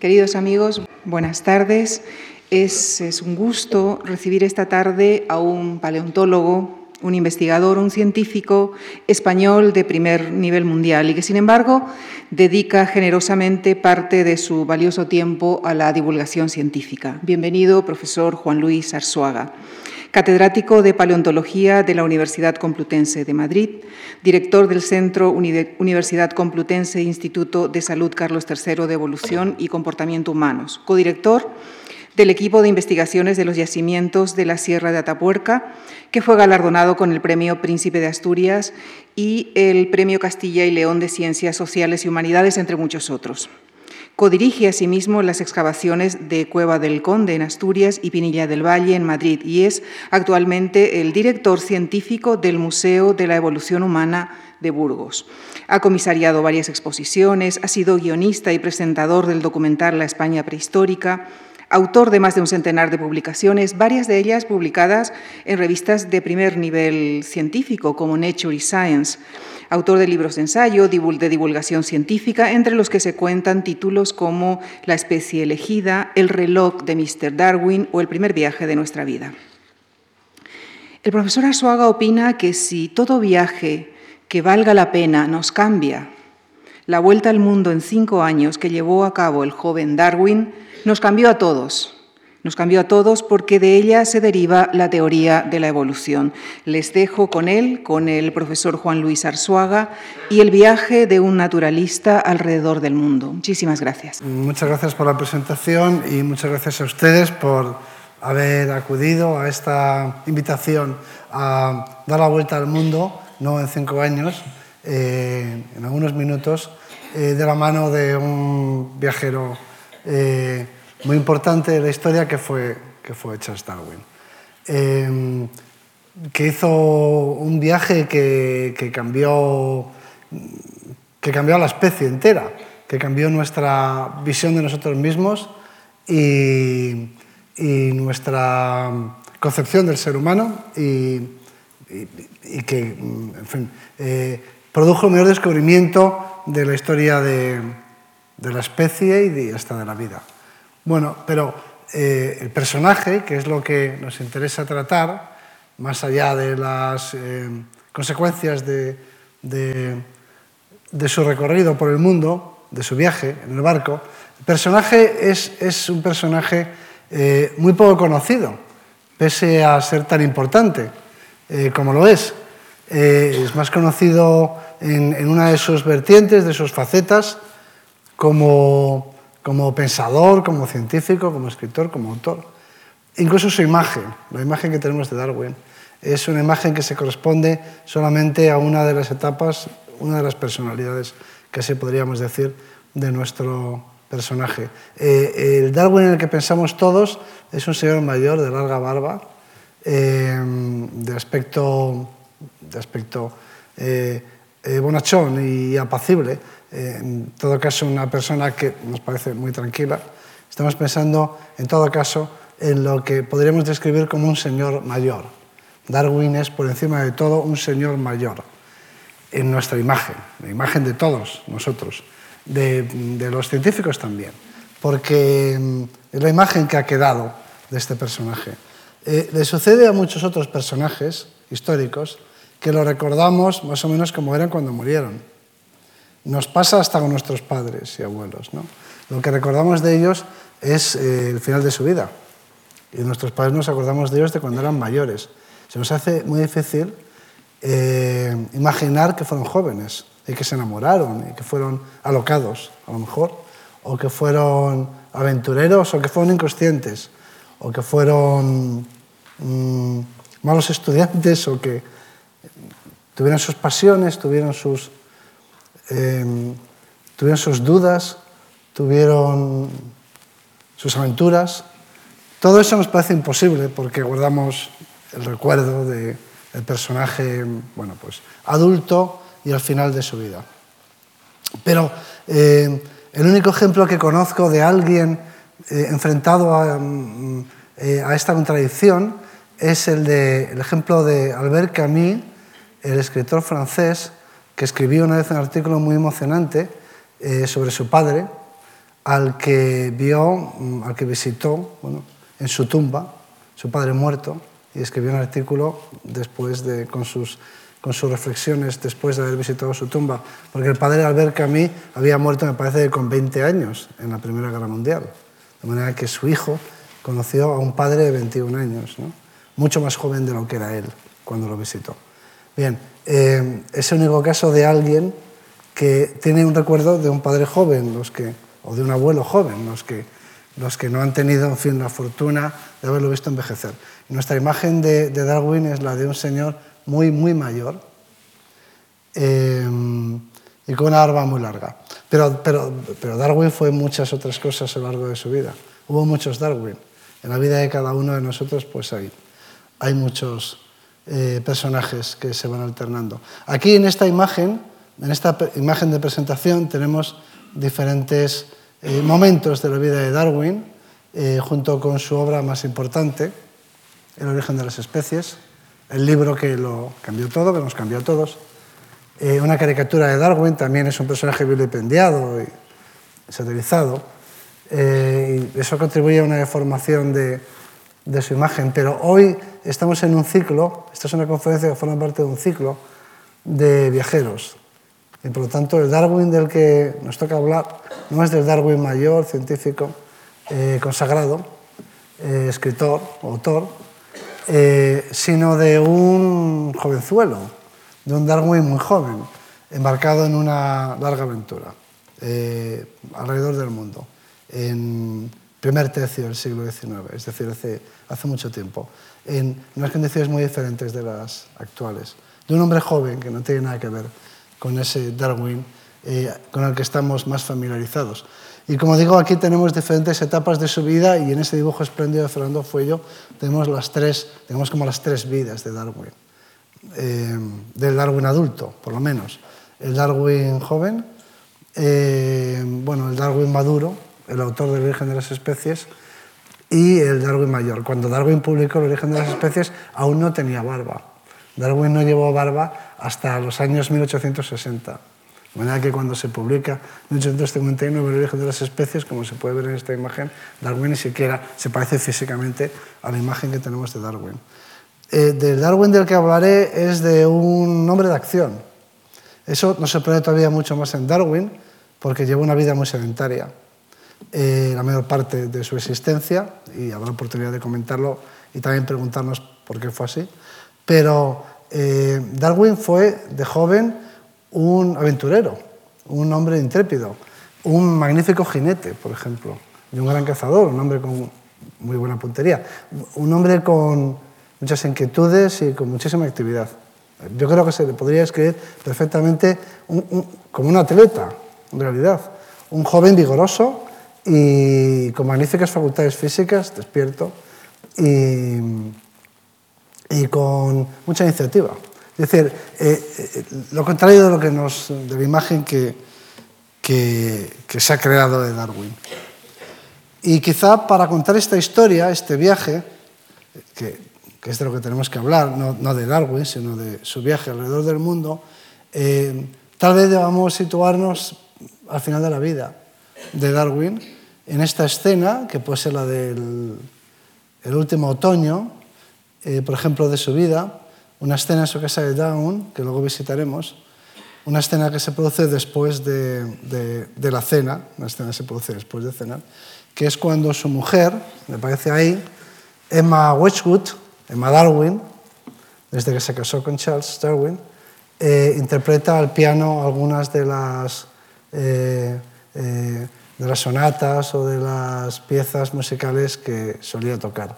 Queridos amigos, buenas tardes. Es, es, un gusto recibir esta tarde a un paleontólogo, un investigador, un científico español de primer nivel mundial y que, sin embargo, dedica generosamente parte de su valioso tiempo a la divulgación científica. Bienvenido, profesor Juan Luis Arzuaga catedrático de Paleontología de la Universidad Complutense de Madrid, director del Centro Universidad Complutense Instituto de Salud Carlos III de Evolución y Comportamiento Humanos, codirector del equipo de investigaciones de los yacimientos de la Sierra de Atapuerca, que fue galardonado con el Premio Príncipe de Asturias y el Premio Castilla y León de Ciencias Sociales y Humanidades, entre muchos otros. Codirige asimismo las excavaciones de Cueva del Conde en Asturias y Pinilla del Valle en Madrid y es actualmente el director científico del Museo de la Evolución Humana de Burgos. Ha comisariado varias exposiciones, ha sido guionista y presentador del documental La España prehistórica, autor de más de un centenar de publicaciones, varias de ellas publicadas en revistas de primer nivel científico como Nature y Science autor de libros de ensayo, de divulgación científica, entre los que se cuentan títulos como La especie elegida, El reloj de Mr. Darwin o El primer viaje de nuestra vida. El profesor Arzuaga opina que si todo viaje que valga la pena nos cambia, la vuelta al mundo en cinco años que llevó a cabo el joven Darwin nos cambió a todos, nos cambió a todos porque de ella se deriva la teoría de la evolución. Les dejo con él, con el profesor Juan Luis Arzuaga y el viaje de un naturalista alrededor del mundo. Muchísimas gracias. Muchas gracias por la presentación y muchas gracias a ustedes por haber acudido a esta invitación a dar la vuelta al mundo, no en cinco años, eh, en algunos minutos, eh, de la mano de un viajero. Eh, muy importante de la historia que fue, que fue Charles Darwin, em, que hizo un viaje que, que, cambió, que cambió a la especie entera, que cambió nuestra visión de nosotros mismos y, y nuestra concepción del ser humano y, y, que, en fin, eh, produjo el mayor descubrimiento de la historia de, la especie y de, hasta de la vida. Bueno, pero eh, el personaje, que es lo que nos interesa tratar, más allá de las eh, consecuencias de, su recorrido por el mundo, de su viaje en el barco, el personaje es, un personaje eh, muy poco conocido, pese a ser tan importante como lo es. Es más conocido en, una de sus vertientes, de sus facetas, como como pensador, como científico, como escritor, como autor. Incluso su imagen, la imagen que tenemos de Darwin, es una imagen que se corresponde solamente a una de las etapas, una de las personalidades, así podríamos decir, de nuestro personaje. Eh, el Darwin en el que pensamos todos es un señor mayor, de larga barba, eh, de aspecto, de aspecto eh, bonachón y apacible, en todo caso una persona que nos parece muy tranquila. Estamos pensando, en todo caso, en lo que podríamos describir como un señor mayor. Darwin es, por encima de todo, un señor mayor en nuestra imagen, la imagen de todos nosotros, de, los científicos también, porque mm, es la imagen que ha quedado de este personaje. Eh, le sucede a muchos otros personajes históricos que lo recordamos más o menos como eran cuando murieron. Nos pasa hasta con nuestros padres y abuelos. ¿no? Lo que recordamos de ellos es eh, el final de su vida. Y nuestros padres nos acordamos de ellos de cuando eran mayores. Se nos hace muy difícil eh, imaginar que fueron jóvenes y que se enamoraron y que fueron alocados, a lo mejor, o que fueron aventureros o que fueron inconscientes, o que fueron mm, malos estudiantes o que tuvieron sus pasiones, tuvieron sus Em, tuvieron sus dudas, tuvieron sus aventuras. Todo eso nos parece imposible porque guardamos el recuerdo del personaje bueno, pues, adulto y al final de su vida. Pero em, el único ejemplo que conozco de alguien eh, enfrentado a, mm, eh, a, esta contradicción es el, de, el ejemplo de Albert Camus, el escritor francés, que escribió una vez un artículo muy emocionante eh, sobre su padre, al que vio, mm, al que visitó en su tumba, su padre muerto, y escribió un artículo después de, con, sus, con sus reflexiones después de haber visitado su tumba, porque el padre Albert Camus había muerto, me parece, con 20 años en la Primera Guerra Mundial, de manera que su hijo conoció a un padre de 21 años, mucho más joven de lo que era él cuando lo visitó. Bien, eh, es el único caso de alguien que tiene un recuerdo de un padre joven, o de un abuelo joven, los que, los que no han tenido en fin, la fortuna de haberlo visto envejecer. nuestra imagen de, Darwin es la de un señor muy, muy mayor eh, y con una barba muy larga. Pero, pero, pero Darwin fue muchas otras cosas a lo largo de su vida. Hubo muchos Darwin. En la vida de cada uno de nosotros pues hay, hay muchos eh, personajes que se van alternando. Aquí en esta imagen en esta imagen de presentación tenemos diferentes eh, momentos de la vida de Darwin, eh, junto con su obra más importante, El origen de las especies, el libro que lo cambió todo, que nos cambió a todos. Una caricatura de Darwin también es un personaje vilipendiado y satirizado. y eso contribuye a una deformación de, de su imagen. Pero hoy estamos en un ciclo, esta es una conferencia que forma parte de un ciclo de viajeros, y por lo tanto, el Darwin del que nos toca hablar no es del Darwin mayor, científico, eh, consagrado, eh, escritor, autor, eh, sino de un jovenzuelo, de un Darwin muy joven, embarcado en una larga aventura alrededor del mundo, en primer tercio del siglo XIX, es decir, hace, mucho tiempo, en unas condiciones muy diferentes de las actuales, de un hombre joven que no tiene nada que ver con ese Darwin eh, con el que estamos más familiarizados. Y como digo, aquí tenemos diferentes etapas de su vida y en ese dibujo espléndido de Fernando Fuello tenemos, las tres, tenemos como las tres vidas de Darwin, eh, del Darwin adulto, por lo menos. El Darwin joven, eh, bueno, el Darwin maduro, el autor del origen de las especies, y el Darwin mayor. Cuando Darwin publicó el origen de las especies, aún no tenía barba. Darwin no llevó barba hasta los años 1860. De manera que cuando se publica en 1859 el origen de las especies, como se puede ver en esta imagen, Darwin ni siquiera se parece físicamente a la imagen que tenemos de Darwin. Eh, del Darwin del que hablaré es de un hombre de acción. Eso no se puede todavía mucho más en Darwin, porque lleva una vida muy sedentaria eh, la mayor parte de su existencia, y habrá oportunidad de comentarlo y también preguntarnos por qué fue así. Pero eh, Darwin fue de joven un aventurero, un hombre intrépido, un magnífico jinete, por ejemplo, y un gran cazador, un hombre con muy buena puntería, un hombre con muchas inquietudes y con muchísima actividad. Yo creo que se le podría escribir perfectamente como un atleta, en realidad. Un joven vigoroso y con magníficas facultades físicas, despierto, y, y con mucha iniciativa. Es decir, eh, eh, lo contrario de, lo que nos, de la imagen que, que, que, se ha creado de Darwin. Y quizá para contar esta historia, este viaje, que, que es de lo que tenemos que hablar, no, no, de Darwin, sino de su viaje alrededor del mundo, eh, tal vez debamos situarnos al final de la vida de Darwin en esta escena, que puede ser la del el último otoño, eh, por ejemplo, de su vida, una escena en su casa de Down, que luego visitaremos, una escena que se produce después de, de, la cena, una escena que se produce después de cenar, que es cuando su mujer, me parece ahí, Emma Wedgwood, Emma Darwin, desde que se casó con Charles Darwin, eh, interpreta al piano algunas de las, eh, eh, de las sonatas o de las piezas musicales que solía tocar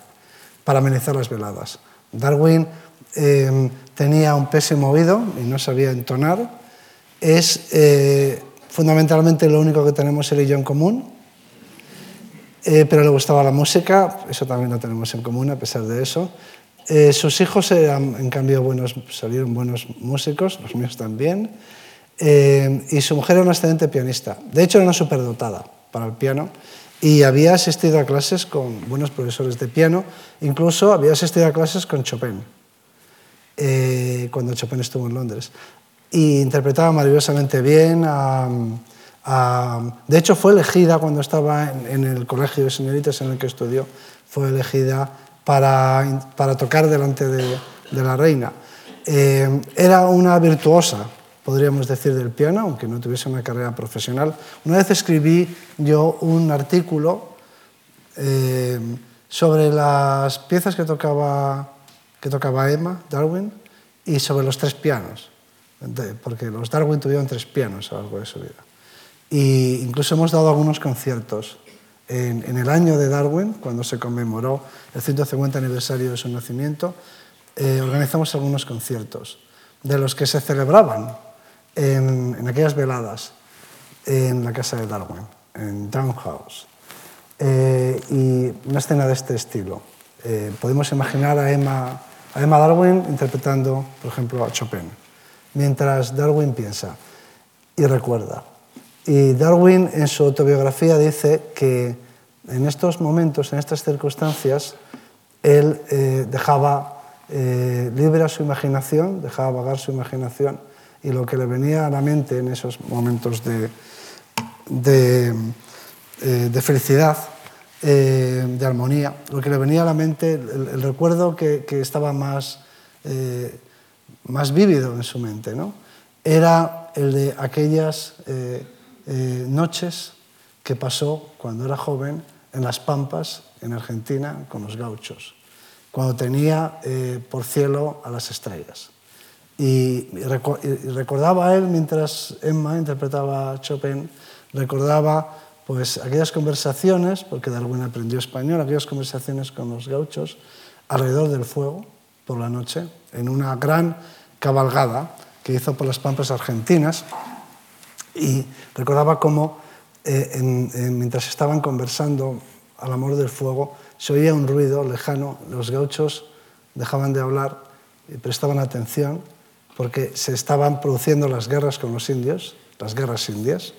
para amenizar las veladas. Darwin eh, tenía un pésimo oído y no sabía entonar. Es eh, fundamentalmente lo único que tenemos él y en común, eh, pero le gustaba la música, eso también lo tenemos en común a pesar de eso. sus hijos eran, en cambio, buenos, salieron buenos músicos, los míos también, y su mujer era una excelente pianista. De hecho, era una superdotada para el piano y había asistido a clases con buenos profesores de piano, incluso había asistido a clases con Chopin, eh, cuando Chopin estuvo en Londres. Y interpretaba maravillosamente bien a, de hecho, fue elegida cuando estaba en, el colegio de señoritas en el que estudió, fue elegida para, para tocar delante de, de la reina. Eh, era una virtuosa, podríamos decir, del piano, aunque no tuviese una carrera profesional. Una vez escribí yo un artículo eh, sobre las piezas que tocaba, que tocaba Emma Darwin y sobre los tres pianos, porque los Darwin tuvieron tres pianos a lo largo de su vida. Y incluso hemos dado algunos conciertos. En, en el año de Darwin, cuando se conmemoró el 150 aniversario de su nacimiento, eh, organizamos algunos conciertos, de los que se celebraban en, en, aquellas veladas en la casa de Darwin, en Townhouse. Eh, y una escena de este estilo. Eh, podemos imaginar a Emma, a Emma Darwin interpretando, por ejemplo, a Chopin, mientras Darwin piensa y recuerda. Y Darwin en su autobiografía dice que en estos momentos, en estas circunstancias, él eh, dejaba eh, libre a su imaginación, dejaba vagar su imaginación y lo que le venía a la mente en esos momentos de, de, eh, felicidad, de armonía, lo que le venía a la mente, el, recuerdo que, que, estaba más, más vívido en su mente, ¿no? era el de aquellas eh, noches que pasó cuando era joven en las Pampas, en Argentina, con los gauchos, cuando tenía eh, por cielo a las estrellas. Y, recordaba a él, mientras Emma interpretaba a Chopin, recordaba pues, aquellas conversaciones, porque Darwin aprendió español, aquellas conversaciones con los gauchos alrededor del fuego por la noche, en una gran cabalgada que hizo por las Pampas argentinas, y recordaba cómo eh, mientras estaban conversando al amor del fuego, se oía un ruido lejano, los gauchos dejaban de hablar y prestaban atención porque se estaban produciendo las guerras con los indios, las guerras indias,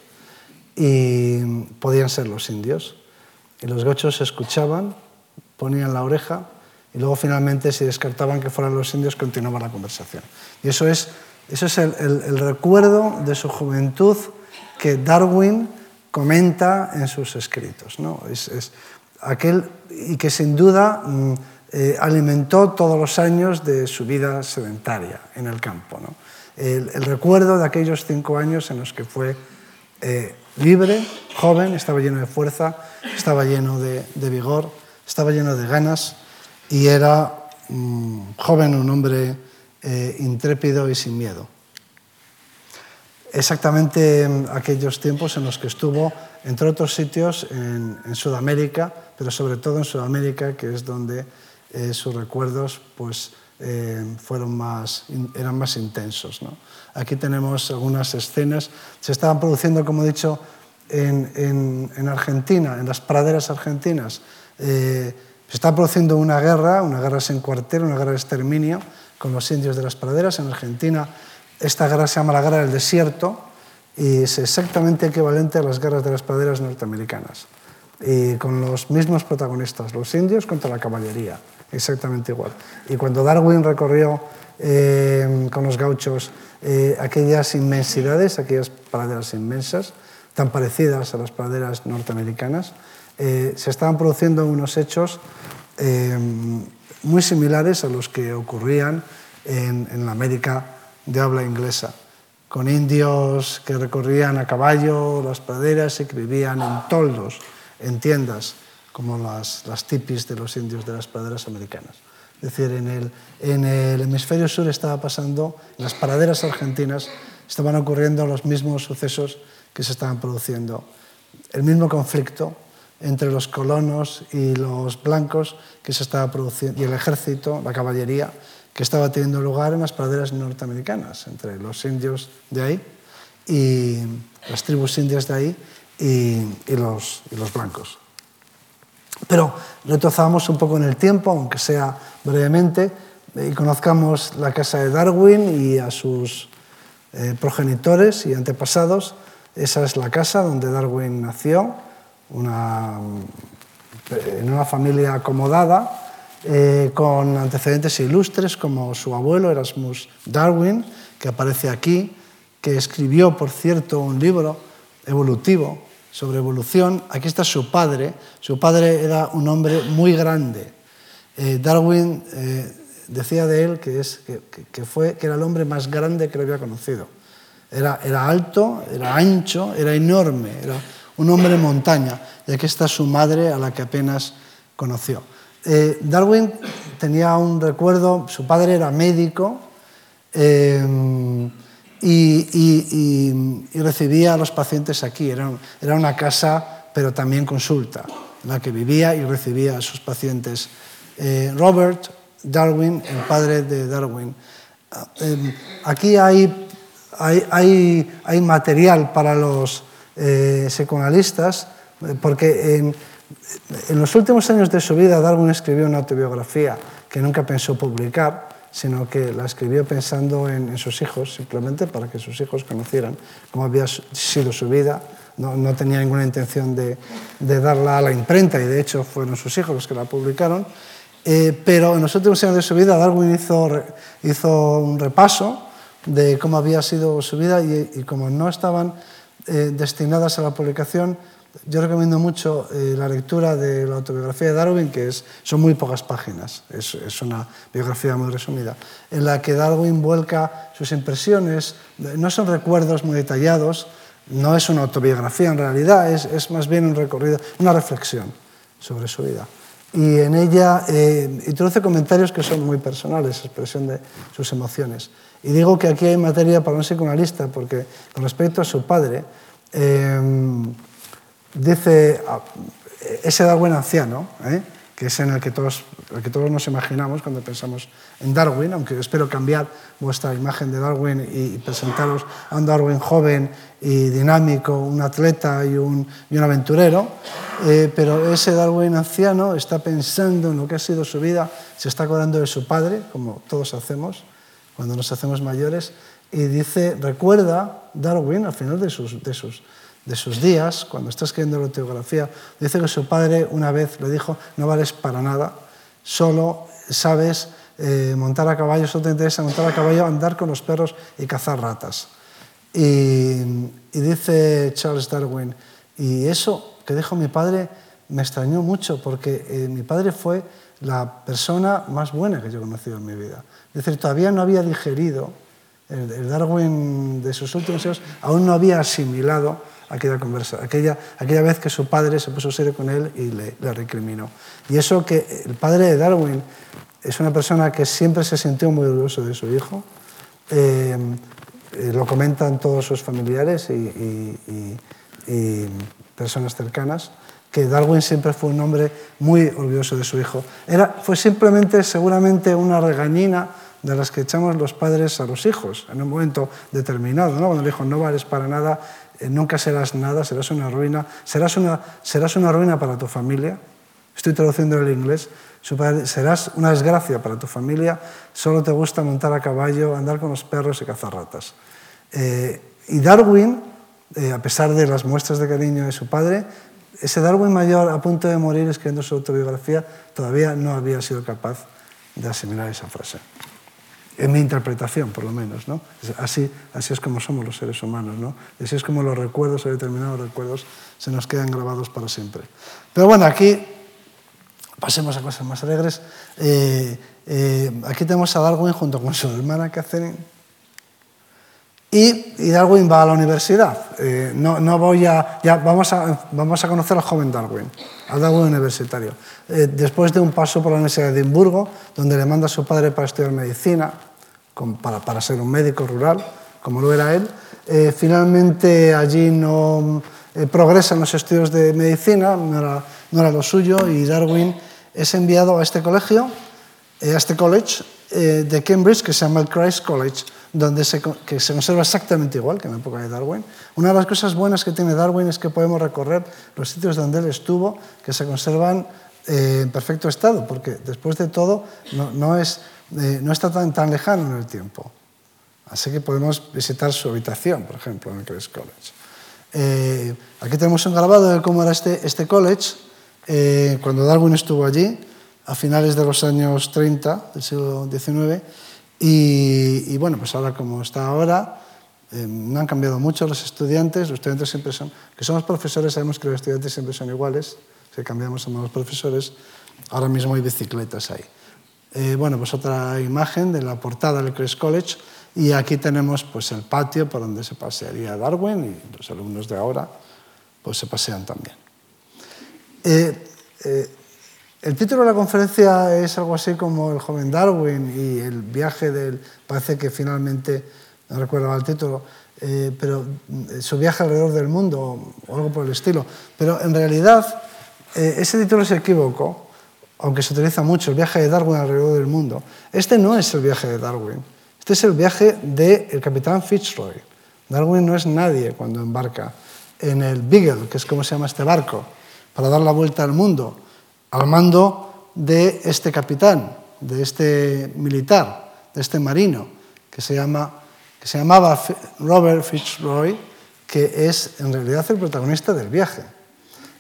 y podían ser los indios. Y los gauchos escuchaban, ponían la oreja y luego finalmente si descartaban que fueran los indios continuaba la conversación. Y eso es eso es el, recuerdo de su juventud que Darwin comenta en sus escritos. ¿no? Es, aquel, y que sin duda mm, eh, alimentó todos los años de su vida sedentaria en el campo. ¿no? El, recuerdo de aquellos cinco años en los que fue eh, libre, joven, estaba lleno de fuerza, estaba lleno de, vigor, estaba lleno de ganas y era mm, joven, un hombre eh, intrépido y sin miedo. Exactamente en aquellos tiempos en los que estuvo, entre otros sitios, en, Sudamérica, pero sobre todo en Sudamérica, que es donde eh, sus recuerdos pues, eh, fueron más, eran más intensos. Aquí tenemos algunas escenas. Se estaban produciendo, como he dicho, en, en, Argentina, en las praderas argentinas. se está produciendo una guerra, una guerra sin cuartel, una guerra de exterminio, con los indios de las praderas. En Argentina esta guerra se llama la Guerra del Desierto y es exactamente equivalente a las guerras de las praderas norteamericanas. Y con los mismos protagonistas, los indios contra la caballería, exactamente igual. Y cuando Darwin recorrió eh, con los gauchos eh, aquellas inmensidades, aquellas praderas inmensas, tan parecidas a las praderas norteamericanas, eh, se estaban produciendo unos hechos muy similares a los que ocurrían en, la América de habla inglesa, con indios que recorrían a caballo las praderas y que vivían en toldos, en tiendas, como las, las tipis de los indios de las praderas americanas. Es decir, en el, en el hemisferio sur estaba pasando, en las praderas argentinas estaban ocurriendo los mismos sucesos que se estaban produciendo. El mismo conflicto entre los colonos y los blancos que se estaba produciendo, y el ejército, la caballería, que estaba teniendo lugar en las praderas norteamericanas, entre los indios de ahí y las tribus indias de ahí y, los, y los, blancos. Pero retrocedamos un poco en el tiempo, aunque sea brevemente, y conozcamos la casa de Darwin y a sus eh, progenitores y antepasados. Esa es la casa donde Darwin nació una, en una familia acomodada, eh, con antecedentes ilustres como su abuelo Erasmus Darwin, que aparece aquí, que escribió, por cierto, un libro evolutivo, sobre evolución. Aquí está su padre. Su padre era un hombre muy grande. Eh, Darwin eh, decía de él que, es, que, fue, que era el hombre más grande que lo había conocido. Era, era alto, era ancho, era enorme, era un hombre montaña. Y aquí está su madre a la que apenas conoció. Eh, Darwin tenía un recuerdo, su padre era médico y, y, y, recibía a los pacientes aquí. Era, era una casa, pero también consulta, en la que vivía y recibía a sus pacientes. Eh, Robert Darwin, el padre de Darwin. Eh, aquí hay, hay, hay, hay, material para los eh, psicoanalistas, eh, porque en, en los últimos años de su vida Darwin escribió una autobiografía que nunca pensó publicar sino que la escribió pensando en, sus hijos, simplemente para que sus hijos conocieran cómo había sido su vida. No, no tenía ninguna intención de, de, darla a la imprenta y de hecho fueron sus hijos los que la publicaron. Eh, pero en los últimos años de su vida Darwin hizo, hizo un repaso de cómo había sido su vida y, y como no estaban eh, destinadas a la publicación, yo recomiendo mucho eh, la lectura de la autobiografía de Darwin, que es, son muy pocas páginas, es, es, una biografía muy resumida, en la que Darwin vuelca sus impresiones, no son recuerdos muy detallados, no es una autobiografía en realidad, es, es más bien un recorrido, una reflexión sobre su vida. Y en ella eh, introduce comentarios que son muy personales, expresión de sus emociones. Y digo que aquí hay materia para un psicoanalista, porque con respecto a su padre, eh, dice ah, ese Darwin anciano, ¿eh? que es en el que, todos, el que todos nos imaginamos cuando pensamos en Darwin, aunque espero cambiar vuestra imagen de Darwin y presentaros a un Darwin joven y dinámico, un atleta y un, y un aventurero, eh, pero ese Darwin anciano está pensando en lo que ha sido su vida, se está acordando de su padre, como todos hacemos cuando nos hacemos mayores, y dice, recuerda Darwin al final de sus, de sus de sus días, cuando está escribiendo la autobiografía, dice que su padre una vez le dijo, no vales para nada, solo sabes eh, montar a caballo, solo te interesa montar a caballo, andar con los perros y cazar ratas. Y, dice Charles Darwin, y eso que dijo mi padre me extrañó mucho porque eh, mi padre fue la persona más buena que yo he conocido en mi vida. Es decir, todavía no había digerido, el Darwin de sus últimos años aún no había asimilado aquella, conversa, aquella, aquella vez que su padre se puso serio con él y le, recriminó. Y eso que el padre de Darwin es una persona que siempre se sintió muy orgulloso de su hijo, eh, eh, lo comentan todos sus familiares y, personas cercanas, que Darwin siempre fue un hombre muy orgulloso de su hijo. Era, fue simplemente, seguramente, una regañina de las que echamos los padres a los hijos en un momento determinado, ¿no? cuando le dijo no vales para nada Eh, nunca serás nada, serás una ruina, serás una, serás una ruina para tu familia. Estoy traduciendo el inglés. Serás una desgracia para tu familia, solo te gusta montar a caballo, andar con los perros y cazar ratas. Eh, y Darwin, eh, a pesar de las muestras de cariño de su padre, ese Darwin mayor a punto de morir escribiendo su autobiografía todavía no había sido capaz de asimilar esa frase. En mi interpretación, por lo menos. ¿no? Así, así es como somos los seres humanos. ¿no? Así es como los recuerdos o determinados recuerdos se nos quedan grabados para siempre. Pero bueno, aquí pasemos a cosas más alegres. Eh, eh, aquí tenemos a Darwin junto con su hermana Catherine. Y, y Darwin va a la universidad. Eh, no, no, voy a, ya vamos, a, vamos a conocer al joven Darwin, al Darwin universitario. después de un paso por la Universidad de Edimburgo, donde le manda a su padre para estudiar medicina, para, para, ser un médico rural, como lo era él. Eh, finalmente allí no eh, progresa en los estudios de medicina, no era, no era, lo suyo, y Darwin es enviado a este colegio, eh, a este college de Cambridge, que se llama el Christ College, donde se, que se conserva exactamente igual que en la época de Darwin. Una de las cosas buenas que tiene Darwin es que podemos recorrer los sitios donde él estuvo, que se conservan en perfecto estado, porque después de todo no, no es eh, no está tan, tan lejano en el tiempo. Así que podemos visitar su habitación, por ejemplo, en el Christ College. Eh, aquí tenemos un grabado de cómo era este, este college eh, cuando Darwin estuvo allí, a finales de los años 30 del siglo XIX. Y, bueno, pues ahora como está ahora, Eh, no han cambiado mucho los estudiantes, los estudiantes siempre son, que somos profesores, sabemos que los estudiantes siempre son iguales, si cambiamos somos los profesores, ahora mismo hay bicicletas ahí. Eh, bueno, pues otra imagen de la portada del Crest College y aquí tenemos pues el patio por donde se pasearía Darwin y los alumnos de ahora pues se pasean también. Eh, el título de la conferencia es algo así como El joven Darwin y el viaje del... Parece que finalmente no recuerdo el título, eh, pero eh, su viaje alrededor del mundo o algo por el estilo. Pero en realidad eh, ese título se equivocó, aunque se utiliza mucho, el viaje de Darwin alrededor del mundo. Este no es el viaje de Darwin, este es el viaje del capitán Fitzroy. Darwin no es nadie cuando embarca en el Beagle, que es como se llama este barco, para dar la vuelta al mundo, al mando de este capitán, de este militar, de este marino, que se llama que se llamaba Robert Fitzroy, que es en realidad el protagonista del viaje.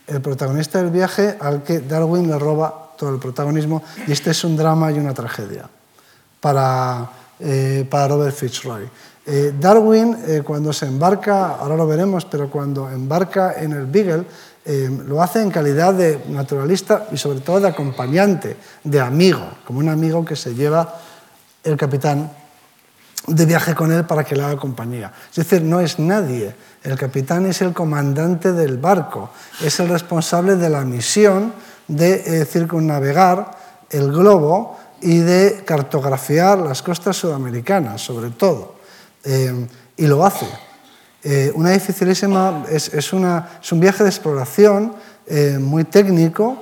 El protagonista del viaje al que Darwin le roba todo el protagonismo y este es un drama y una tragedia para, eh, para Robert Fitzroy. Eh, Darwin, eh, cuando se embarca, ahora lo veremos, pero cuando embarca en el Beagle, lo hace en calidad de naturalista y sobre todo de acompañante, de amigo, como un amigo que se lleva el capitán de viaje con él para que le haga compañía. Es decir, no es nadie. El capitán es el comandante del barco, es el responsable de la misión de eh, circunnavegar el globo y de cartografiar las costas sudamericanas, sobre todo. Eh, y lo hace. Eh, una dificilísima, es, es, un viaje de exploración muy técnico,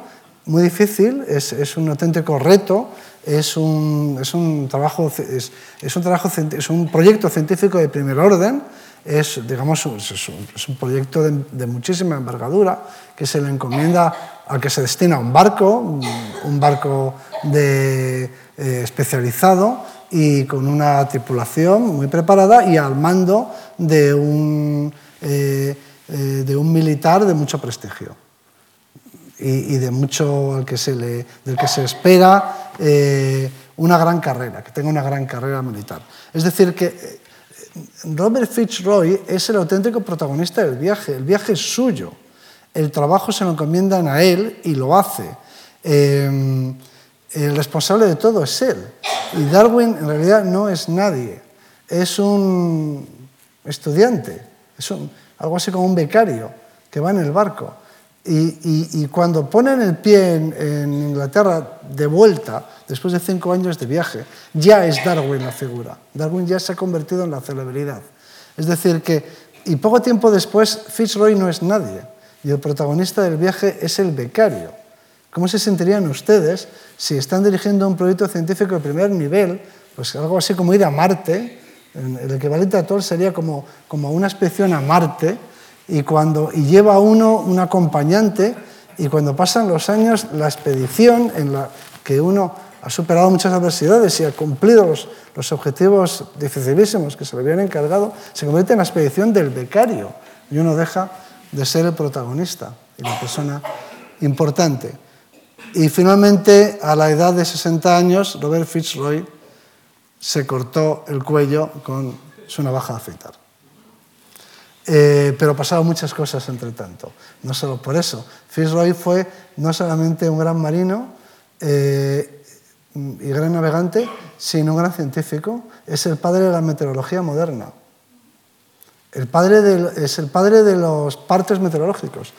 muy difícil, es, es un auténtico reto es un, es un trabajo, es, es, un trabajo, es un proyecto científico de primer orden, es, digamos, es un, proyecto de, de, muchísima envergadura que se le encomienda al que se destina un barco, un barco de, eh, especializado y con una tripulación muy preparada y al mando de un, eh, eh, de un militar de mucho prestigio y, de mucho al que se le, del que se espera eh, una gran carrera, que tenga una gran carrera militar. Es decir, que eh, Robert Fitzroy es el auténtico protagonista del viaje, el viaje es suyo, el trabajo se lo encomiendan a él y lo hace. Eh, el responsable de todo es él. Y Darwin en realidad no es nadie, es un estudiante, es algo así como un becario que va en el barco. Y, cuando ponen el pie en, Inglaterra de vuelta, después de cinco años de viaje, ya es Darwin la figura. Darwin ya se ha convertido en la celebridad. Es decir, que, y poco tiempo después, Fitzroy no es nadie, y el protagonista del viaje es el becario. ¿Cómo se sentirían ustedes si están dirigiendo un proyecto científico de primer nivel, pues algo así como ir a Marte? El equivalente a todo sería como, como una expedición a Marte, y, cuando, y lleva uno un acompañante y cuando pasan los años la expedición en la que uno ha superado muchas adversidades y ha cumplido los, los objetivos dificilísimos que se le habían encargado, se convierte en la expedición del becario y uno deja de ser el protagonista y la persona importante. Y finalmente, a la edad de 60 años, Robert Fitzroy se cortó el cuello con su navaja de afeitar. Eh, pero pasaron muchas cosas entre tanto. No solo por eso. Fitzroy fue no solamente un gran marino eh, y gran navegante, sino un gran científico. Es el padre de la meteorología moderna. El padre es el padre de los partes meteorológicos.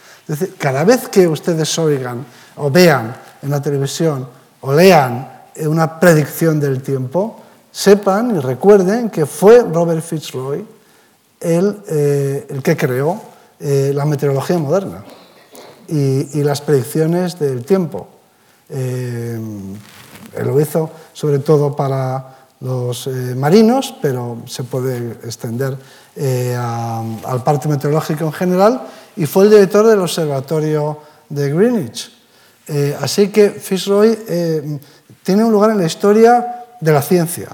Cada vez que ustedes oigan o vean en la televisión o lean una predicción del tiempo, sepan y recuerden que fue Robert Fitzroy eh, el que creó eh, la meteorología moderna y, las predicciones del tiempo. Eh, él lo hizo sobre todo para los marinos, pero se puede extender al parte meteorológico en general, y fue el director del observatorio de Greenwich. así que Fitzroy tiene un lugar en la historia de la ciencia,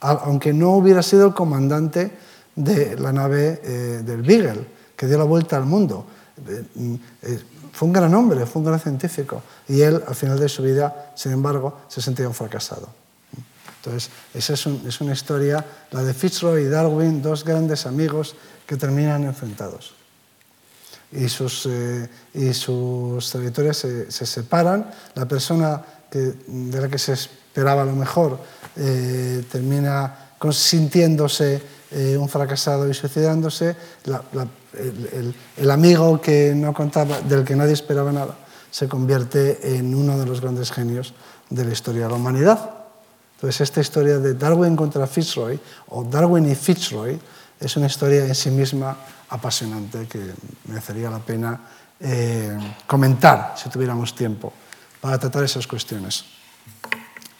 aunque no hubiera sido el comandante de la nave eh, del Beagle, que dio la vuelta al mundo. Eh, eh, fue un gran hombre, fue un gran científico, y él, al final de su vida, sin embargo, se sentía un fracasado. Entonces, esa es, una historia, la de Fitzroy y Darwin, dos grandes amigos que terminan enfrentados. Y sus, eh, y sus trayectorias se, separan. La persona que, de la que se esperaba lo mejor eh, termina sintiéndose eh, un fracasado y suicidándose. el, amigo que no contaba, del que nadie esperaba nada se convierte en uno de los grandes genios de la historia de la humanidad. Entonces, esta historia de Darwin contra Fitzroy, o Darwin y Fitzroy, es una historia en sí misma apasionante que merecería la pena eh, comentar si tuviéramos tiempo para tratar esas cuestiones.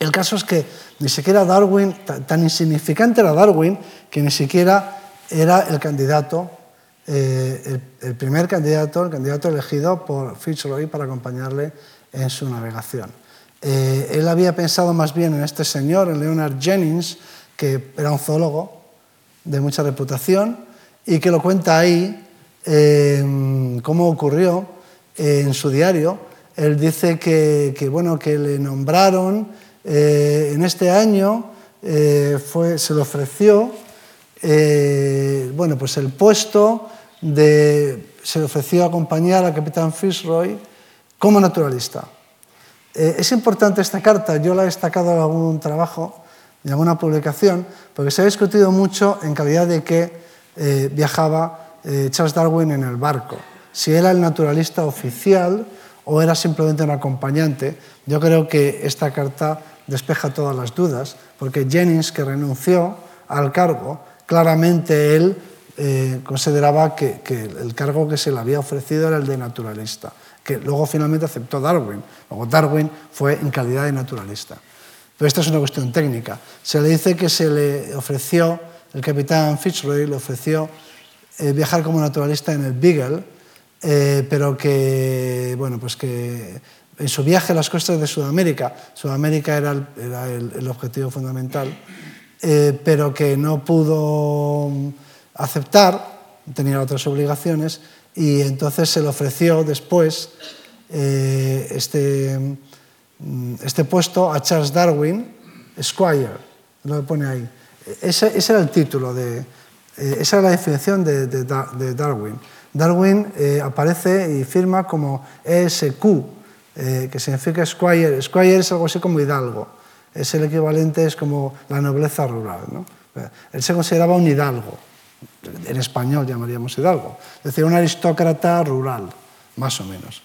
El caso es que ni siquiera Darwin, tan insignificante era Darwin, que ni siquiera era el candidato, eh, el, primer candidato, el candidato elegido por Fitzroy para acompañarle en su navegación. Eh, él había pensado más bien en este señor, en Leonard Jennings, que era un zoólogo de mucha reputación y que lo cuenta ahí eh, cómo ocurrió en su diario. Él dice que, bueno, que le nombraron en este año, fue, se le ofreció bueno, pues el puesto de, se le ofreció acompañar al capitán Fitzroy como naturalista. Eh, es importante esta carta, yo la he destacado en algún trabajo, en alguna publicación, porque se ha discutido mucho en calidad de que eh, viajaba eh, Charles Darwin en el barco, si era el naturalista oficial o era simplemente un acompañante. Yo creo que esta carta despeja todas las dudas, porque Jennings, que renunció al cargo, claramente él consideraba que, que el cargo que se le había ofrecido era el de naturalista que luego finalmente aceptó Darwin. Luego Darwin fue en calidad de naturalista. Pero esta es una cuestión técnica. Se le dice que se le ofreció, el capitán Fitzroy le ofreció eh, viajar como naturalista en el Beagle, eh, pero que, bueno, pues que en su viaje a las costas de Sudamérica, Sudamérica era el, objetivo fundamental, eh, pero que no pudo aceptar, tenía otras obligaciones, y entonces se le ofreció después eh, este, mm, este, puesto a Charles Darwin, Squire, lo pone ahí. Ese, era el título, de, eh, esa era la definición de, Darwin. Darwin eh, aparece y firma como ESQ, que significa Squire. Squire es algo así como hidalgo, es el equivalente, es como la nobleza rural. Él se consideraba un hidalgo en español llamaríamos hidalgo, es decir, un aristócrata rural, más o menos.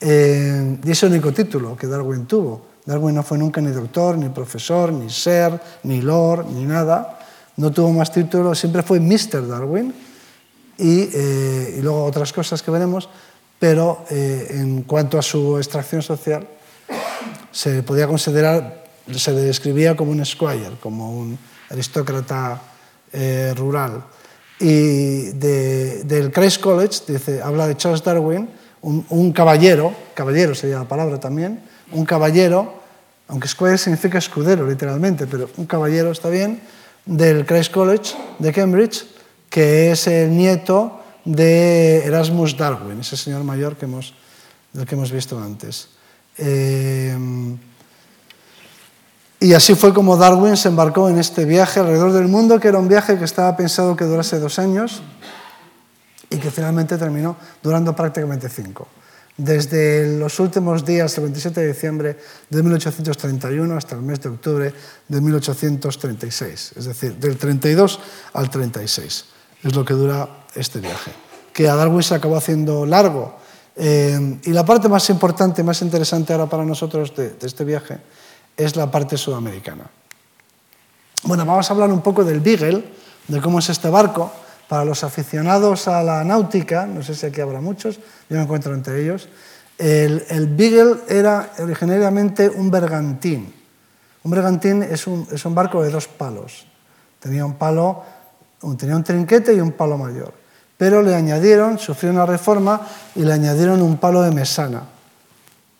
Eh, y ese único título que Darwin tuvo. Darwin no fue nunca ni doctor, ni profesor, ni ser, ni lord, ni nada. No tuvo más títulos, siempre fue Mr. Darwin y, eh, y luego otras cosas que veremos, pero eh, en cuanto a su extracción social, se podía considerar, se describía como un squire, como un aristócrata rural. Y del Christ College dice, habla de Charles Darwin, un, caballero, caballero sería la palabra también, un caballero, aunque square significa escudero literalmente, pero un caballero está bien, del Christ College de Cambridge, que es el nieto de Erasmus Darwin, ese señor mayor que hemos, del que hemos visto antes. Eh, y así fue como Darwin se embarcó en este viaje alrededor del mundo, que era un viaje que estaba pensado que durase dos años y que finalmente terminó durando prácticamente cinco. Desde los últimos días, el 27 de diciembre de 1831 hasta el mes de octubre de 1836, es decir, del 32 al 36, es lo que dura este viaje, que a Darwin se acabó haciendo largo. Eh, y la parte más importante, más interesante ahora para nosotros de, este viaje, es la parte sudamericana. Bueno, vamos a hablar un poco del Beagle, de cómo es este barco. Para los aficionados a la náutica, no sé si aquí habrá muchos, yo me encuentro entre ellos, el, el Beagle era originariamente un bergantín. Un bergantín es un, es un, barco de dos palos. Tenía un palo, tenía un trinquete y un palo mayor. Pero le añadieron, sufrió una reforma y le añadieron un palo de mesana.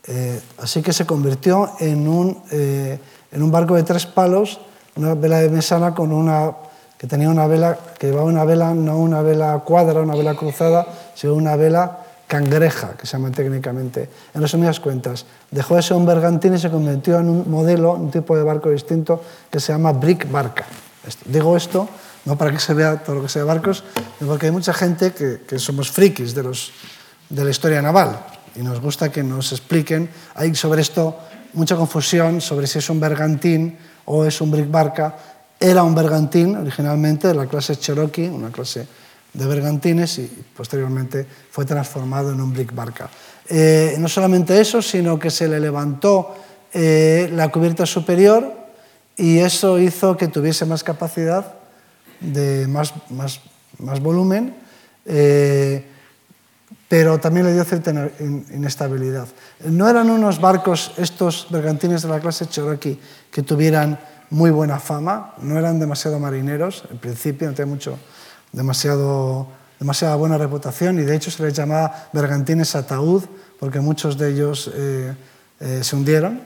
Eh, así que se convirtió en un, eh, en un, barco de tres palos, una vela de mesana con una, que tenía una vela, que llevaba una vela, no una vela cuadra, una vela cruzada, sino una vela cangreja, que se llama técnicamente. En resumidas cuentas, dejó de ser un bergantín y se convirtió en un modelo, un tipo de barco distinto que se llama brick barca. Digo esto no para que se vea todo lo que sea barcos, sino porque hay mucha gente que, que somos frikis de, los, de la historia naval y nos gusta que nos expliquen. Hay sobre esto mucha confusión sobre si es un bergantín o es un brick barca. Era un bergantín originalmente de la clase Cherokee, una clase de bergantines, y posteriormente fue transformado en un brick barca. Eh, no solamente eso, sino que se le levantó eh, la cubierta superior y eso hizo que tuviese más capacidad, de más, más, más volumen, eh, pero también le dio cierta inestabilidad. No eran unos barcos, estos bergantines de la clase Cherokee, que tuvieran muy buena fama, no eran demasiado marineros, en principio no tenían mucho, demasiado, demasiada buena reputación y de hecho se les llamaba bergantines ataúd porque muchos de ellos eh, eh, se hundieron,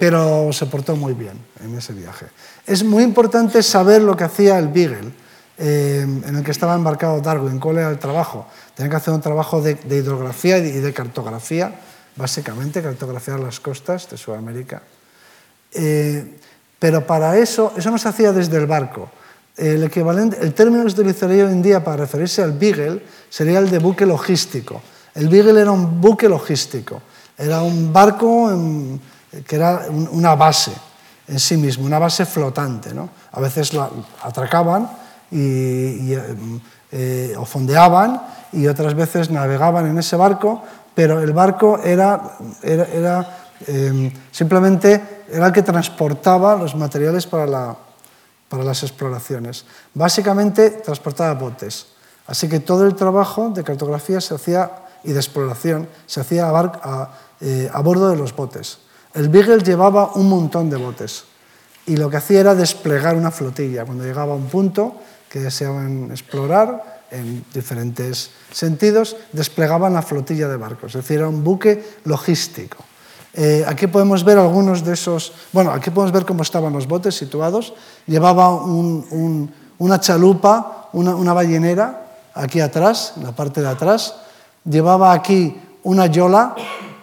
pero se portó muy bien en ese viaje. Es muy importante saber lo que hacía el Beagle, en el que estaba embarcado Darwin, cuál era el trabajo. Tenía que hacer un trabajo de, de hidrografía y de cartografía, básicamente cartografiar las costas de Sudamérica. pero para eso, eso no se hacía desde el barco el, equivalente, el término que se utilizaría hoy en día para referirse al Beagle sería el de buque logístico. El Beagle era un buque logístico, era un barco que era una base en sí mismo, una base flotante. ¿no? A veces la atracaban y, eh, o fondeaban y otras veces navegaban en ese barco, pero el barco era, era, eh, simplemente era el que transportaba los materiales para la, para las exploraciones. Básicamente transportaba botes. Así que todo el trabajo de cartografía se hacía, y de exploración se hacía a, eh, a bordo de los botes. El Beagle llevaba un montón de botes y lo que hacía era desplegar una flotilla. Cuando llegaba a un punto que deseaban explorar en diferentes sentidos, desplegaban la flotilla de barcos. Es decir, era un buque logístico. Eh, aquí podemos ver algunos de esos, bueno, aquí podemos ver cómo estaban los botes situados. Llevaba una chalupa, una, ballenera, aquí atrás, en la parte de atrás. Llevaba aquí una yola,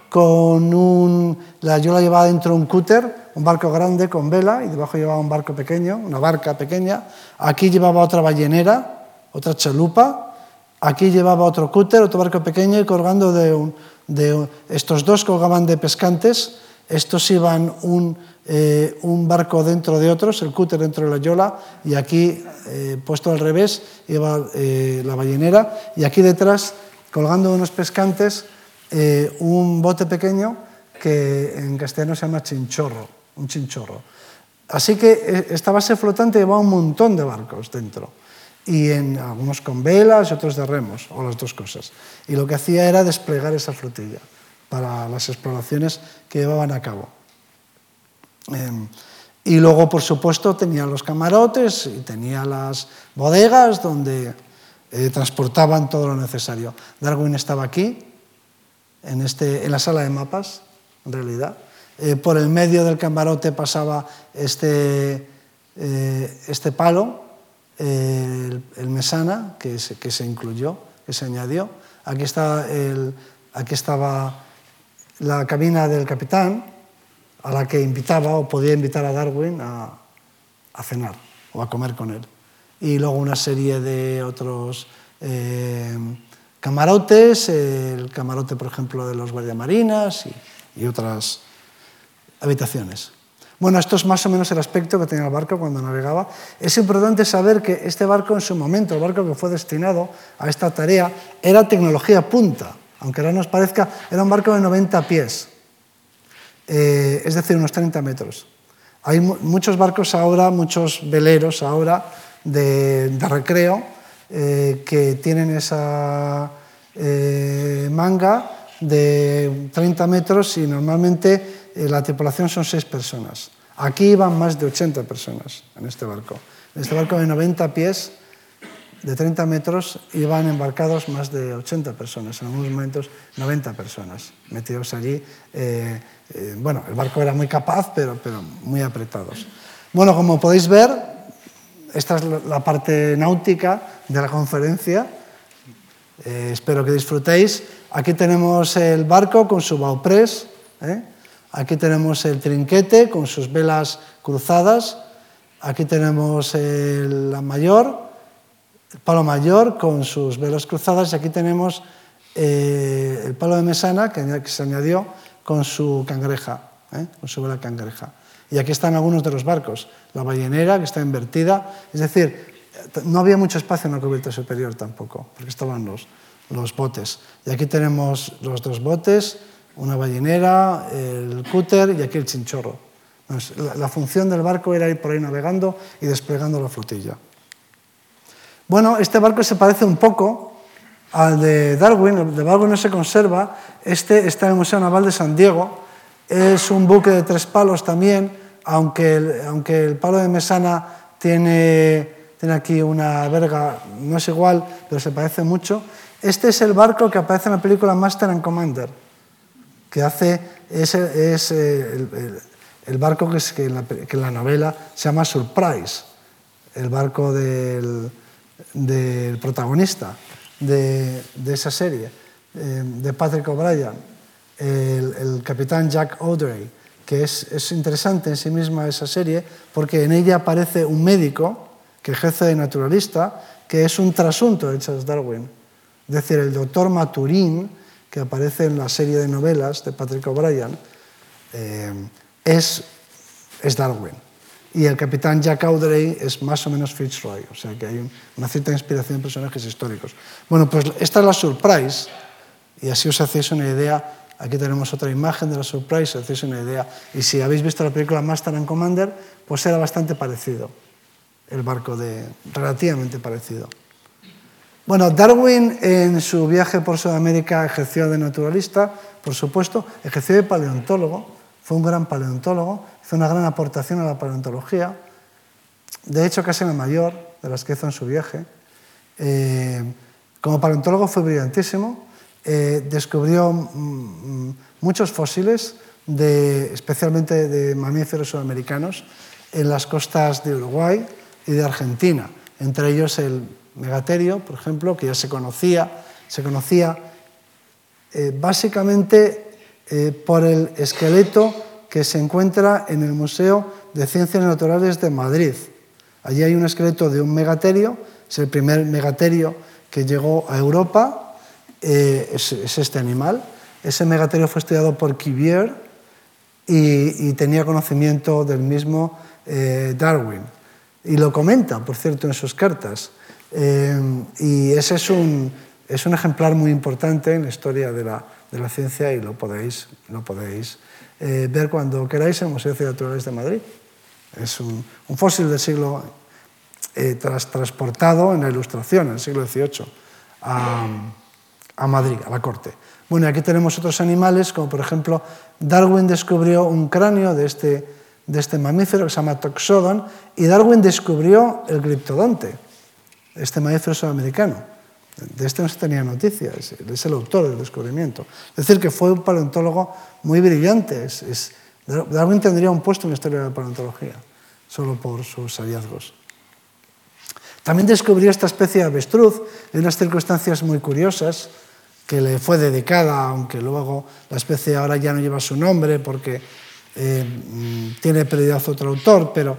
con un, la yola llevaba dentro un cúter, un barco grande con vela, y debajo llevaba un barco pequeño, una barca pequeña. Aquí llevaba otra ballenera, otra chalupa. Aquí llevaba otro cúter, otro barco pequeño, y colgando de un, de estos dos colgaban de pescantes, estos iban un, eh, un, barco dentro de otros, el cúter dentro de la yola, y aquí, eh, puesto al revés, iba eh, la ballenera, y aquí detrás, colgando unos pescantes, un bote pequeño que en castellano se llama chinchorro, un chinchorro. Así que esta base flotante llevaba un montón de barcos dentro y en algunos con velas y otros de remos, o las dos cosas. Y lo que hacía era desplegar esa flotilla para las exploraciones que llevaban a cabo. Em, y luego, por supuesto, tenía los camarotes y tenía las bodegas donde eh, transportaban todo lo necesario. Darwin estaba aquí, en, este, en la sala de mapas, en realidad. Eh, por el medio del camarote pasaba este, eh, este palo el, mesana que se, que se, incluyó, que se añadió. Aquí, está el, aquí estaba la cabina del capitán, a la que invitaba o podía invitar a Darwin a, a cenar o a comer con él. Y luego una serie de otros eh, camarotes, el camarote, por ejemplo, de los guardiamarinas y, otras habitaciones. Bueno, esto es más o menos el aspecto que tenía el barco cuando navegaba. Es importante saber que este barco en su momento, el barco que fue destinado a esta tarea, era tecnología punta, aunque ahora nos parezca, era un barco de 90 pies, eh, es decir, unos 30 metros. Hay muchos barcos ahora, muchos veleros ahora de, recreo eh, que tienen esa eh, manga de 30 metros y normalmente eh, la tripulación son seis personas. Aquí iban más de 80 personas en este barco. En este barco de 90 pies, de 30 metros, iban embarcados más de 80 personas, en algunos momentos 90 personas metidos allí. Eh, eh, bueno, el barco era muy capaz, pero, pero muy apretados. Bueno, como podéis ver, esta es la parte náutica de la conferencia. Eh, espero que disfrutéis. Aquí tenemos el barco con su bauprés. ¿eh? Aquí tenemos el trinquete con sus velas cruzadas. Aquí tenemos el, mayor, el palo mayor con sus velas cruzadas. Y aquí tenemos eh, el palo de mesana que, se añadió con su cangreja, con su vela cangreja. Y aquí están algunos de los barcos. La ballenera, que está invertida. Es decir, no había mucho espacio en la cubierta superior tampoco, porque estaban los, los botes. Y aquí tenemos los dos botes, una ballenera, el cúter y aquí el chinchorro. La, la, función del barco era ir por ahí navegando y desplegando la flotilla. Bueno, este barco se parece un poco al de Darwin, el de Darwin no se conserva, este está en el Museo Naval de San Diego, es un buque de tres palos también, aunque el, aunque el palo de mesana tiene, tiene aquí una verga, no es igual, pero se parece mucho. Este es el barco que aparece en la película Master and Commander, que hace es, es eh, el, barco que, que, en la, novela se llama Surprise, el barco del, del protagonista de, de, esa serie, eh, de Patrick O'Brien, el, el capitán Jack Audrey que es, es, interesante en sí misma esa serie, porque en ella aparece un médico que ejerce de naturalista, que es un trasunto de Charles Darwin. Es decir, el doctor Maturín, que aparece en la serie de novelas de Patrick O'Brien, eh, es, es, Darwin. Y el capitán Jack Audrey es más o menos Fitzroy, o sea que hay una cierta inspiración en personajes históricos. Bueno, pues esta es la Surprise, y así os hacéis una idea Aquí tenemos otra imagen de la Surprise, hacéis una idea. Y si habéis visto la película Master and Commander, pues era bastante parecido, el barco de, relativamente parecido. Bueno, Darwin en su viaje por Sudamérica ejerció de naturalista, por supuesto, ejerció de paleontólogo, fue un gran paleontólogo, hizo una gran aportación a la paleontología, de hecho casi la mayor de las que hizo en su viaje. Eh, como paleontólogo fue brillantísimo, eh, descubrió mm, muchos fósiles, especialmente de mamíferos sudamericanos, en las costas de Uruguay y de Argentina, entre ellos el megaterio, por ejemplo, que ya se conocía, se conocía eh, básicamente eh, por el esqueleto que se encuentra en el Museo de Ciencias Naturales de Madrid. Allí hay un esqueleto de un megaterio, es el primer megaterio que llegó a Europa eh, es, es, este animal. Ese megaterio fue estudiado por Cuvier y, tenía conocimiento del mismo eh, Darwin. Y lo comenta, por cierto, en sus cartas. Eh, y ese es un, es un, ejemplar muy importante en la historia de la, de la ciencia y lo podéis, lo podéis ver cuando queráis en el Museo de Ciencias Naturales de Madrid. Es un, fósil del siglo eh, tras, transportado en la Ilustración, en el siglo XVIII, a Madrid, a la corte. Bueno, aquí tenemos otros animales, como por ejemplo, Darwin descubrió un cráneo de este, de este mamífero que se llama Toxodon, y Darwin descubrió el gliptodonte, este mamífero sudamericano. De este no se tenía noticia, es, el autor del descubrimiento. Es decir, que fue un paleontólogo muy brillante. Es, Darwin tendría un puesto en la historia de la paleontología, solo por sus hallazgos. También descubrió esta especie de avestruz en unas circunstancias muy curiosas que le fue dedicada, aunque luego la especie ahora ya no lleva su nombre porque eh, tiene prioridad otro autor, pero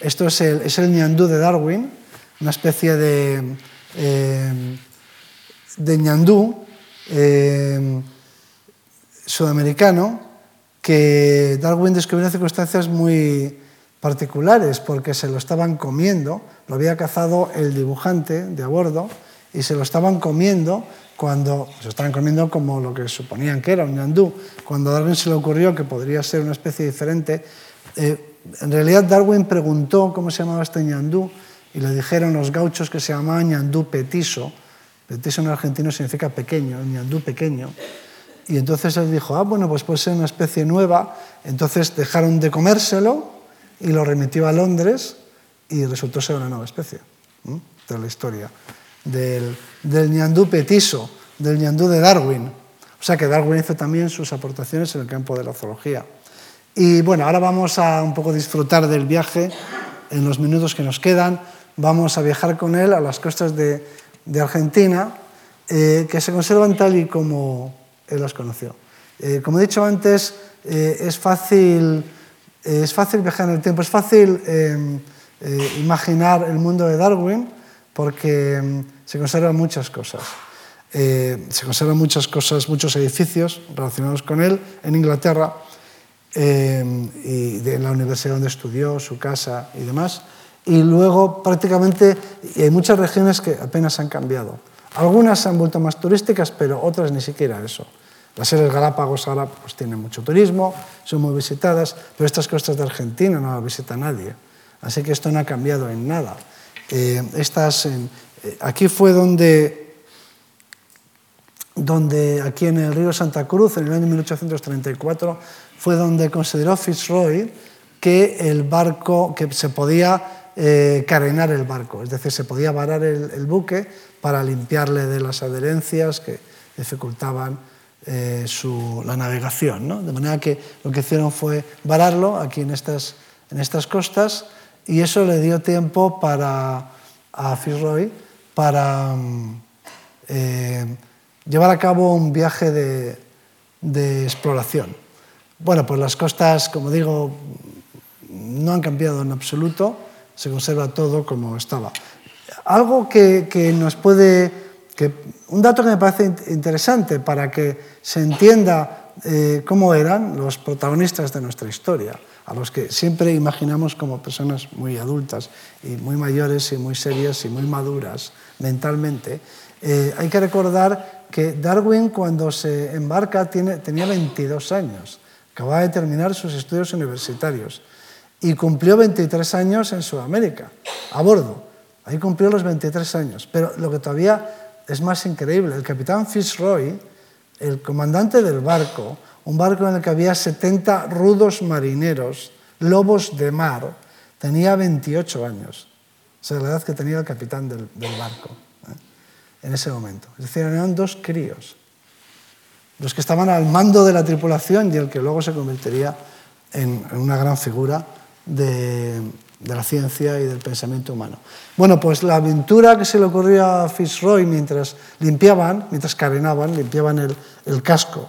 esto es el, es ñandú de Darwin, una especie de, eh, ñandú eh, sudamericano que Darwin descubrió en circunstancias muy particulares porque se lo estaban comiendo, lo había cazado el dibujante de a bordo y se lo estaban comiendo cuando se estaban comiendo como lo que suponían que era un ñandú. Cuando a Darwin se le ocurrió que podría ser una especie diferente, eh, en realidad Darwin preguntó cómo se llamaba este ñandú y le dijeron los gauchos que se llamaba ñandú petiso. Petiso en argentino significa pequeño, ñandú pequeño. Y entonces él dijo, ah, bueno, pues puede ser una especie nueva. Entonces dejaron de comérselo y lo remitió a Londres y resultó ser una nueva especie de la historia del, del ñandú petiso, del ñandú de Darwin. O sea que Darwin hizo también sus aportaciones en el campo de la zoología. Y bueno, ahora vamos a un poco disfrutar del viaje en los minutos que nos quedan. Vamos a viajar con él a las costas de, Argentina eh, que se conservan tal y como él las conoció. Eh, como he dicho antes, es, fácil, es fácil viajar en el tiempo, es fácil imaginar el mundo de Darwin porque mm, se conservan muchas cosas. se conservan muchas cosas, muchos edificios relacionados con él en Inglaterra y de, la universidad donde estudió, su casa y demás y luego prácticamente hay muchas regiones que apenas han cambiado. Algunas se han vuelto más turísticas, pero otras ni siquiera eso. Las Islas Galápagos ahora pues, tienen mucho turismo, son muy visitadas, pero estas costas de Argentina no las visita nadie. Así que esto no ha cambiado en nada. Eh, estas, eh, aquí fue donde, donde, aquí en el río Santa Cruz, en el año 1834, fue donde consideró Fitzroy que el barco, que se podía eh, carenar el barco, es decir, se podía varar el, buque para limpiarle de las adherencias que dificultaban eh, la navegación. De manera que lo que hicieron fue vararlo aquí en estas, en estas costas y eso le dio tiempo para, a Fitzroy para mm, eh, llevar a cabo un viaje de, de exploración. Bueno, pues las costas, como digo, no han cambiado en absoluto se conserva todo como estaba. Algo que, nos puede, que, un dato que me parece interesante para que se entienda eh, cómo eran los protagonistas de nuestra historia, a los que siempre imaginamos como personas muy adultas y muy mayores y muy serias y muy maduras mentalmente. Eh, hay que recordar que Darwin cuando se embarca tiene, tenía 22 años, acababa de terminar sus estudios universitarios y cumplió 23 años en Sudamérica, a bordo. Ahí cumplió los 23 años. Pero lo que todavía es más increíble, el capitán Fitzroy, el comandante del barco, un barco en el que había 70 rudos marineros, lobos de mar, tenía 28 años. O sea, la edad que tenía el capitán del, barco ¿eh? en ese momento. Es decir, eran dos críos, los que estaban al mando de la tripulación y el que luego se convertiría en una gran figura de, la ciencia y del pensamiento humano. Bueno, pues la aventura que se le ocurrió a Fitzroy mientras limpiaban, mientras carenaban, limpiaban el, casco,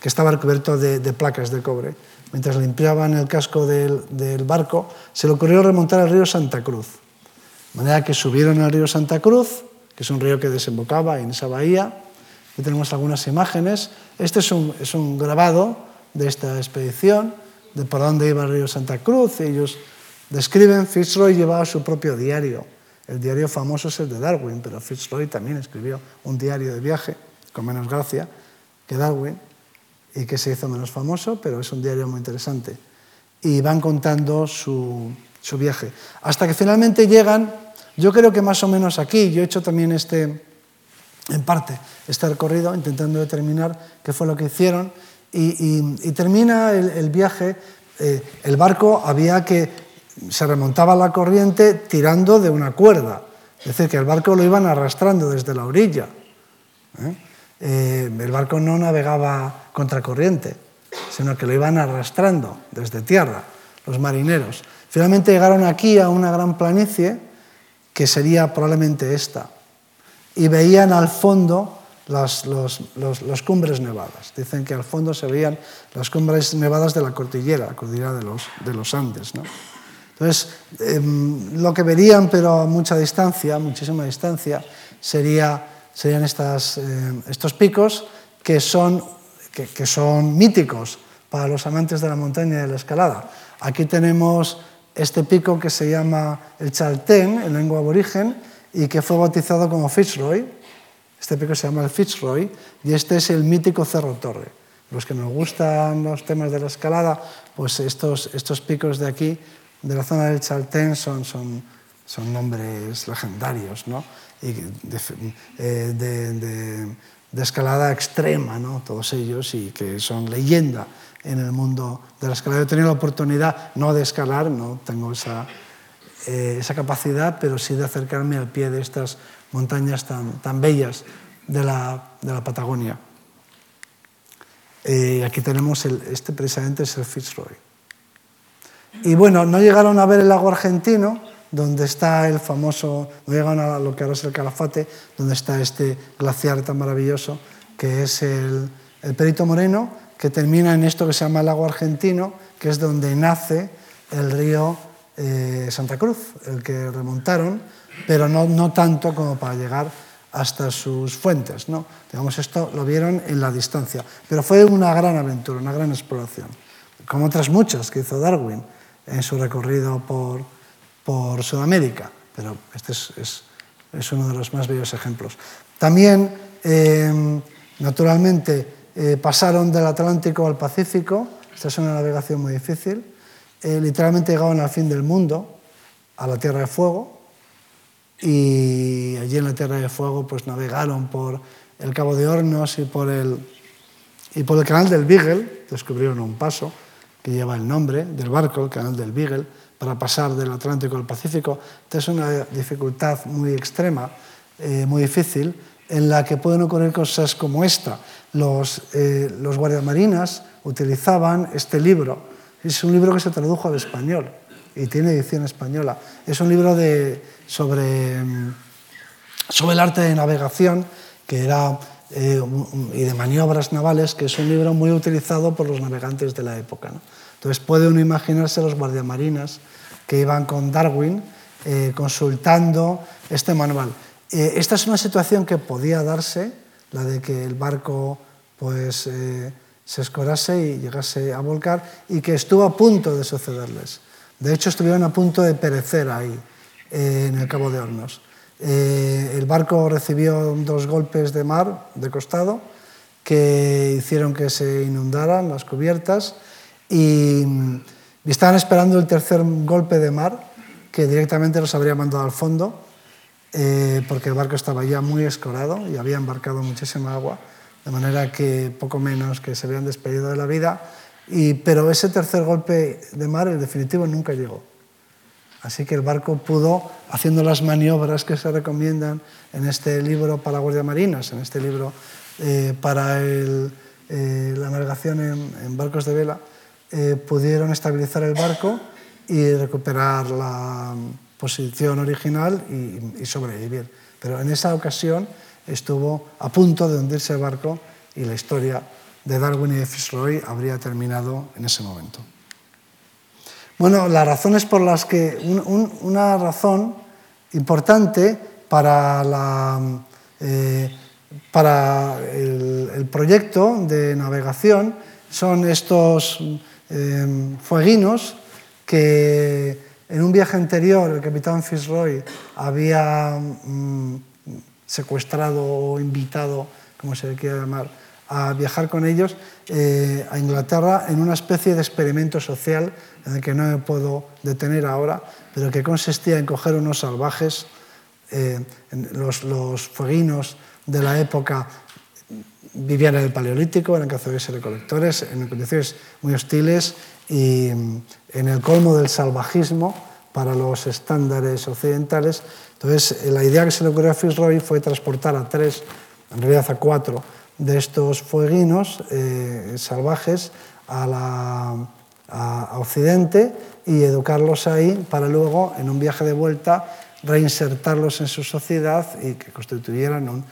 que estaba recubierto de, placas de cobre, mientras limpiaban el casco del, barco, se le ocurrió remontar el río Santa Cruz. De manera que subieron al río Santa Cruz, que es un río que desembocaba en esa bahía. Aquí tenemos algunas imágenes. Este es un, es un grabado de esta expedición de por dónde iba el río Santa Cruz. Ellos describen, Fitzroy llevaba su propio diario. El diario famoso es el de Darwin, pero Fitzroy también escribió un diario de viaje, con menos gracia que Darwin, y que se hizo menos famoso, pero es un diario muy interesante. Y van contando su, su viaje. Hasta que finalmente llegan, yo creo que más o menos aquí, yo he hecho también este, en parte, este recorrido, intentando determinar qué fue lo que hicieron, y, termina el, viaje, eh, el barco había que, se remontaba la corriente tirando de una cuerda, es decir, que el barco lo iban arrastrando desde la orilla. ¿eh? Eh, el barco no navegaba contracorriente, sino que lo iban arrastrando desde tierra, los marineros. Finalmente llegaron aquí a una gran planicie, que sería probablemente esta, y veían al fondo las, cumbres nevadas. Dicen que al fondo se veían las cumbres nevadas de la cordillera, la cordillera de los, de los Andes. ¿no? Entonces, em, lo que verían, pero a mucha distancia, muchísima distancia, sería, serían estas, em, estos picos que son, que, que son míticos para los amantes de la montaña y de la escalada. Aquí tenemos este pico que se llama el Chaltén, en lengua aborigen, y que fue bautizado como Fitzroy, este pico se llama el Fitzroy y este es el mítico Cerro Torre. Los que nos gustan los temas de la escalada, pues estos, estos picos de aquí, de la zona del Chaltén, son, son, son nombres legendarios, ¿no? y eh, de, de, escalada extrema, ¿no? todos ellos, y que son leyenda en el mundo de la escalada. He tenido la oportunidad, no de escalar, no tengo esa, eh, esa capacidad, pero sí de acercarme al pie de estas montañas tan, tan bellas de la, de la Patagonia. Eh, aquí tenemos, el, este precisamente es el Fitzroy. Y bueno, no llegaron a ver el lago argentino, donde está el famoso, no llegan a lo que ahora es el Calafate, donde está este glaciar tan maravilloso que es el, Perito Moreno, que termina en esto que se llama el lago argentino, que es donde nace el río eh, Santa Cruz, el que remontaron, pero no, no tanto como para llegar hasta sus fuentes. ¿no? Digamos, esto lo vieron en la distancia, pero fue una gran aventura, una gran exploración, como otras muchas que hizo Darwin en su recorrido por, por Sudamérica, pero este es, es, es, uno de los más bellos ejemplos. También, eh, naturalmente, eh, pasaron del Atlántico al Pacífico, esta es una navegación muy difícil, eh, literalmente llegaban al fin del mundo, a la Tierra de Fuego, y allí en la Tierra de Fuego pues navegaron por el Cabo de Hornos y por el, y por el canal del Beagle, descubrieron un paso que lleva el nombre del barco, el canal del Beagle, para pasar del Atlántico al Pacífico. Esta es una dificultad muy extrema, eh, muy difícil, en la que pueden ocurrir cosas como esta. Los, eh, los guardiamarinas utilizaban este libro. Es un libro que se tradujo al español y tiene edición española. Es un libro sobre, sobre el arte de navegación que era, eh, y de maniobras navales, que es un libro muy utilizado por los navegantes de la época. Puede uno imaginarse los guardiamarinas que iban con Darwin eh, consultando este manual. Eh, esta es una situación que podía darse, la de que el barco pues, se escorase y llegase a volcar, y que estuvo a punto de sucederles. De hecho, estuvieron a punto de perecer ahí, eh, en el Cabo de Hornos. Eh, el barco recibió dos golpes de mar de costado que hicieron que se inundaran las cubiertas y, estaban esperando el tercer golpe de mar que directamente los habría mandado al fondo eh, porque el barco estaba ya muy escorado y había embarcado muchísima agua, de manera que poco menos que se habían despedido de la vida pero ese tercer golpe de mar, en definitivo, nunca llegó. Así que el barco pudo, haciendo las maniobras que se recomiendan en este libro para guardiamarinas, en este libro eh, para eh, la navegación en, barcos de vela, eh, pudieron estabilizar el barco y recuperar la posición original y, sobrevivir. Pero en esa ocasión estuvo a punto de hundirse el barco y la historia de Darwin y de Fitzroy habría terminado en ese momento. Bueno, las razones por las que una razón importante para, la, eh, para el, proyecto de navegación son estos eh, fueguinos que en un viaje anterior el capitán Fitzroy había mm, secuestrado o invitado, como se le quiera llamar, a viajar con ellos eh, a Inglaterra en una especie de experimento social en el que no me puedo detener ahora, pero que consistía en coger unos salvajes, eh, los, los fueguinos de la época vivían en el Paleolítico, eran cazadores y recolectores, en condiciones muy hostiles y mm, en el colmo del salvajismo para los estándares occidentales. Entonces, la idea que se le ocurrió a Fitzroy fue transportar a tres, en realidad a cuatro, de estos fueguinos eh, salvajes a, la, Occidente y educarlos ahí para luego, en un viaje de vuelta, reinsertarlos en su sociedad y que constituyeran un,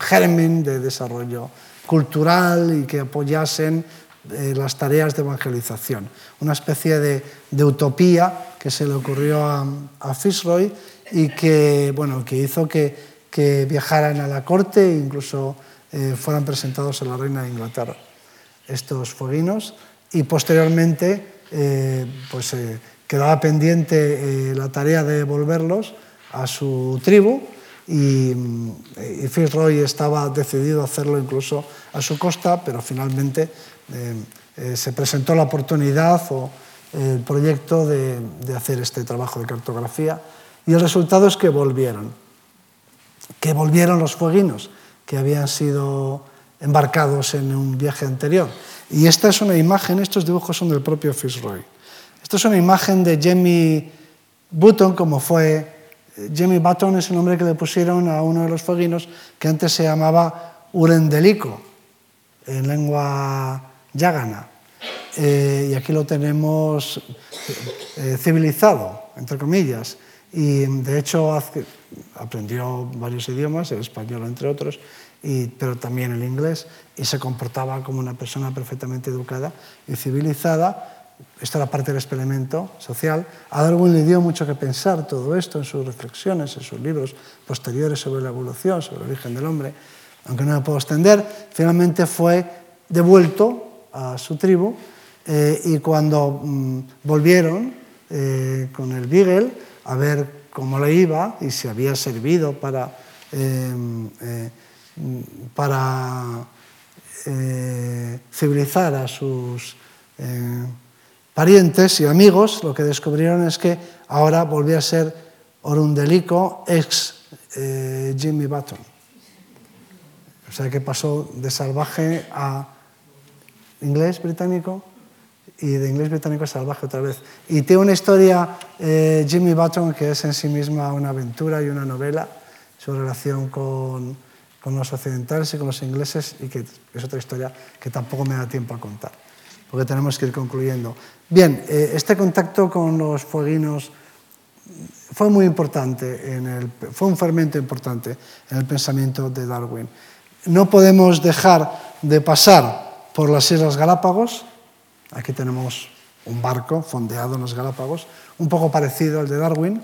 germen de desarrollo cultural y que apoyasen eh, las tareas de evangelización. Una especie de, utopía que se le ocurrió a, a Fitzroy y que, bueno, que hizo que, viajaran a la corte, incluso eh, fueran presentados a la reina de Inglaterra estos fueguinos y posteriormente eh, pues, eh, quedaba pendiente la tarea de devolverlos a su tribu y, Fitzroy estaba decidido a hacerlo incluso a su costa, pero finalmente se presentó la oportunidad o el proyecto de, de hacer este trabajo de cartografía y el resultado es que volvieron, que volvieron los fueguinos que habían sido embarcados en un viaje anterior. Y esta es una imagen, estos dibujos son del propio Fitzroy. Esta es una imagen de Jamie Button, como fue... Jamie Button es el nombre que le pusieron a uno de los fueguinos que antes se llamaba Urendelico, en lengua yagana. Eh, y aquí lo tenemos eh, civilizado, entre comillas. y de hecho aprendió varios idiomas, el español entre otros, pero también el inglés, y se comportaba como una persona perfectamente educada y civilizada. Esto era parte del experimento social. A Darwin le dio mucho que pensar todo esto en sus reflexiones, en sus libros posteriores sobre la evolución, sobre el origen del hombre. Aunque no me puedo extender, finalmente fue devuelto a su tribu eh, y cuando mm, volvieron eh, con el Beagle a ver cómo le iba y si había servido para eh, para civilizar a sus parientes y amigos, lo que descubrieron es que ahora volvía a ser Orundelico ex eh, Jimmy Button. O sea que pasó de salvaje a inglés británico y de inglés británico a salvaje otra vez. Y tiene una historia, Jimmy Button, que es en sí misma una aventura y una novela, su relación con con los occidentales y con los ingleses y que es otra historia que tampoco me da tiempo a contar, porque tenemos que ir concluyendo. Bien, eh, este contacto con los fueguinos fue muy importante, en el, fue un fermento importante en el pensamiento de Darwin. No podemos dejar de pasar por las Islas Galápagos, aquí tenemos un barco fondeado en los Galápagos, un poco parecido al de Darwin,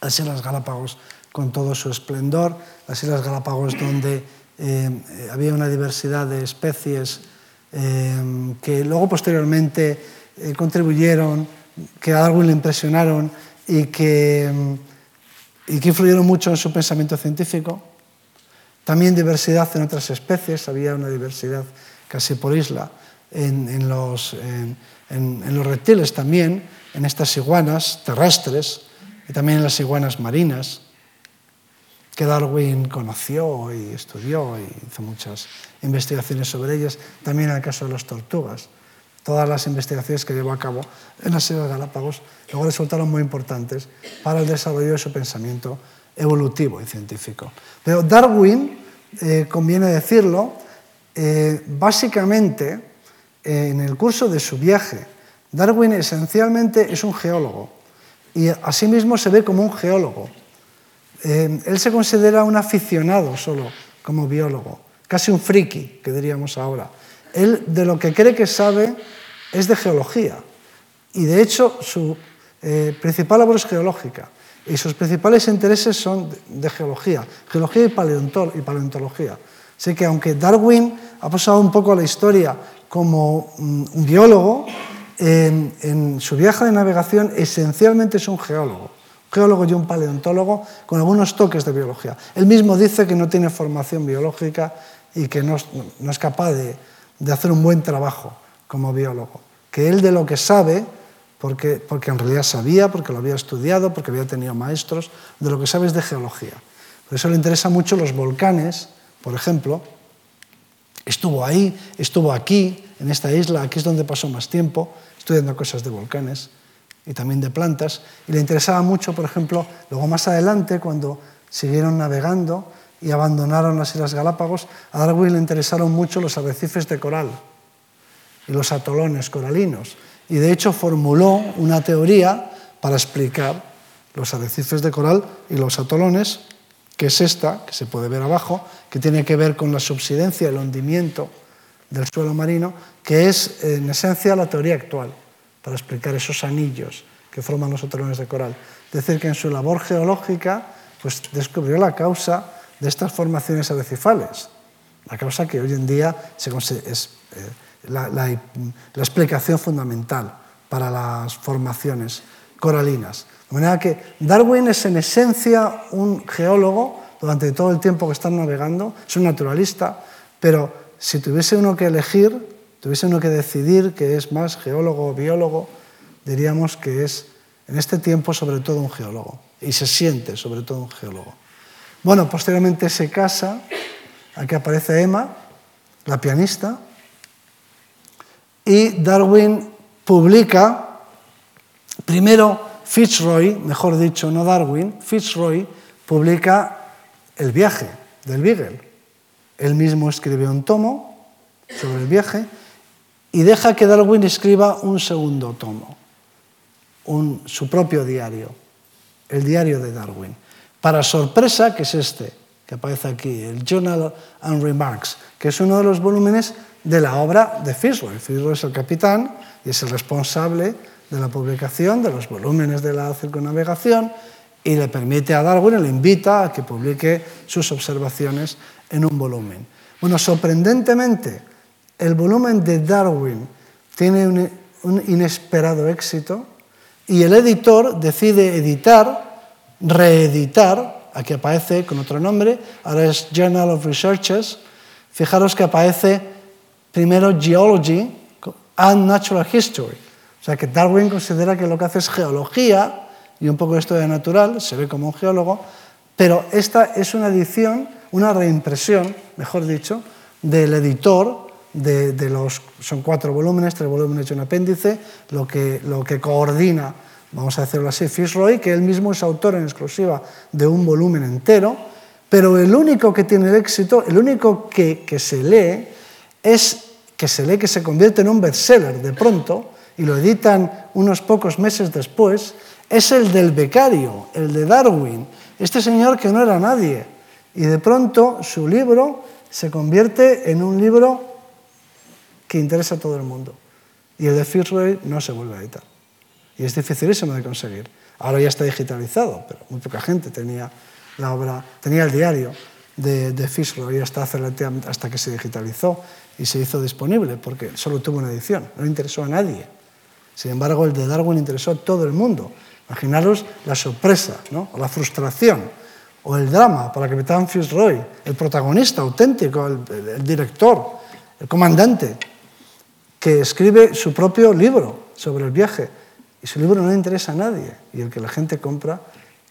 las Islas Galápagos con todo su esplendor, las Islas Galápagos donde eh, había una diversidad de especies eh, que luego posteriormente eh, contribuyeron, que a Darwin le impresionaron y que, y que influyeron mucho en su pensamiento científico. También diversidad en otras especies, había una diversidad casi por isla en, en, los, en los reptiles también, en estas iguanas terrestres y también en las iguanas marinas que Darwin conoció y estudió y hizo muchas investigaciones sobre ellas, también en el caso de las tortugas. Todas las investigaciones que llevó a cabo en las Islas Galápagos luego resultaron muy importantes para el desarrollo de su pensamiento evolutivo y científico. Pero Darwin, eh, conviene decirlo, eh, básicamente en el curso de su viaje, Darwin esencialmente es un geólogo y asimismo se ve como un geólogo eh, él se considera un aficionado solo como biólogo, casi un friki, que diríamos ahora. Él de lo que cree que sabe es de geología y de hecho su eh, principal labor es geológica y sus principales intereses son de, geología, geología y, paleontología. Así que aunque Darwin ha pasado un poco a la historia como mm, un biólogo, en su viaje de navegación esencialmente es un geólogo geólogo y un paleontólogo con algunos toques de biología. Él mismo dice que no tiene formación biológica y que no, es capaz de, hacer un buen trabajo como biólogo. Que él de lo que sabe, porque, porque en realidad sabía, porque lo había estudiado, porque había tenido maestros, de lo que sabe es de geología. Por eso le interesan mucho los volcanes, por ejemplo. Estuvo ahí, estuvo aquí, en esta isla, aquí es donde pasó más tiempo, estudiando cosas de volcanes y también de plantas, y le interesaba mucho, por ejemplo, luego más adelante, cuando siguieron navegando y abandonaron las Islas Galápagos, a Darwin le interesaron mucho los arrecifes de coral y los atolones coralinos, y de hecho formuló una teoría para explicar los arrecifes de coral y los atolones, que es esta, que se puede ver abajo, que tiene que ver con la subsidencia, el hundimiento del suelo marino, que es en esencia la teoría actual para explicar esos anillos que forman los atolones de coral. Decir, que en su labor geológica pues, descubrió la causa de estas formaciones arrecifales, la causa que hoy en día es eh, la, explicación fundamental para las formaciones coralinas. De manera que Darwin es en esencia un geólogo durante todo el tiempo que está navegando, es un naturalista, pero si tuviese uno que elegir, tuviese uno que decidir que es más geólogo o biólogo, diríamos que es en este tiempo sobre todo un geólogo y se siente sobre todo un geólogo. Bueno, posteriormente se casa, aquí aparece Emma, la pianista, y Darwin publica, primero Fitzroy, mejor dicho, no Darwin, Fitzroy publica El viaje del Beagle. Él mismo escribe un tomo sobre el viaje y deja que Darwin escriba un segundo tomo, su propio diario. el diario de Darwin. Para sorpresa, que es este, que aparece aquí, el Journal and Remarks, que es uno de los volúmenes de la obra de Fitzroy. Fitzroy es el capitán y es el responsable de la publicación de los volúmenes de la circunnavegación y le permite a Darwin, le invita a que publique sus observaciones en un volumen. Bueno, sorprendentemente, el volumen de Darwin tiene un, inesperado éxito y el editor decide editar, reeditar, aquí aparece con otro nombre, ahora es Journal of Researches, fijaros que aparece primero Geology and Natural History, o sea que Darwin considera que lo que hace es geología y un poco de historia natural, se ve como un geólogo, pero esta es una edición, una reimpresión, mejor dicho, del editor de, los, son cuatro volúmenes, tres volúmenes y un apéndice, lo que, lo que coordina, vamos a decirlo así, Fitzroy, que él mismo es autor en exclusiva de un volumen entero, pero el único que tiene el éxito, el único que, que se lee, es que se lee que se convierte en un bestseller de pronto, y lo editan unos pocos meses después, es el del becario, el de Darwin, este señor que no era nadie. Y de pronto su libro se convierte en un libro que interesa a todo el mundo. Y el de Fitzroy no se vuelve a editar. Y es dificilísimo de conseguir. Ahora ya está digitalizado, pero muy poca gente tenía la obra, tenía el diario de, de Fitzroy hasta, hasta que se digitalizó y se hizo disponible, porque solo tuvo una edición, no interesó a nadie. Sin embargo, el de Darwin interesó a todo el mundo. Imaginaros la sorpresa, ¿no? o la frustración, o el drama para el capitán Fitzroy, el protagonista auténtico, el director, el comandante, que escribe su propio libro sobre el viaje y su libro no le interesa a nadie y el que la gente compra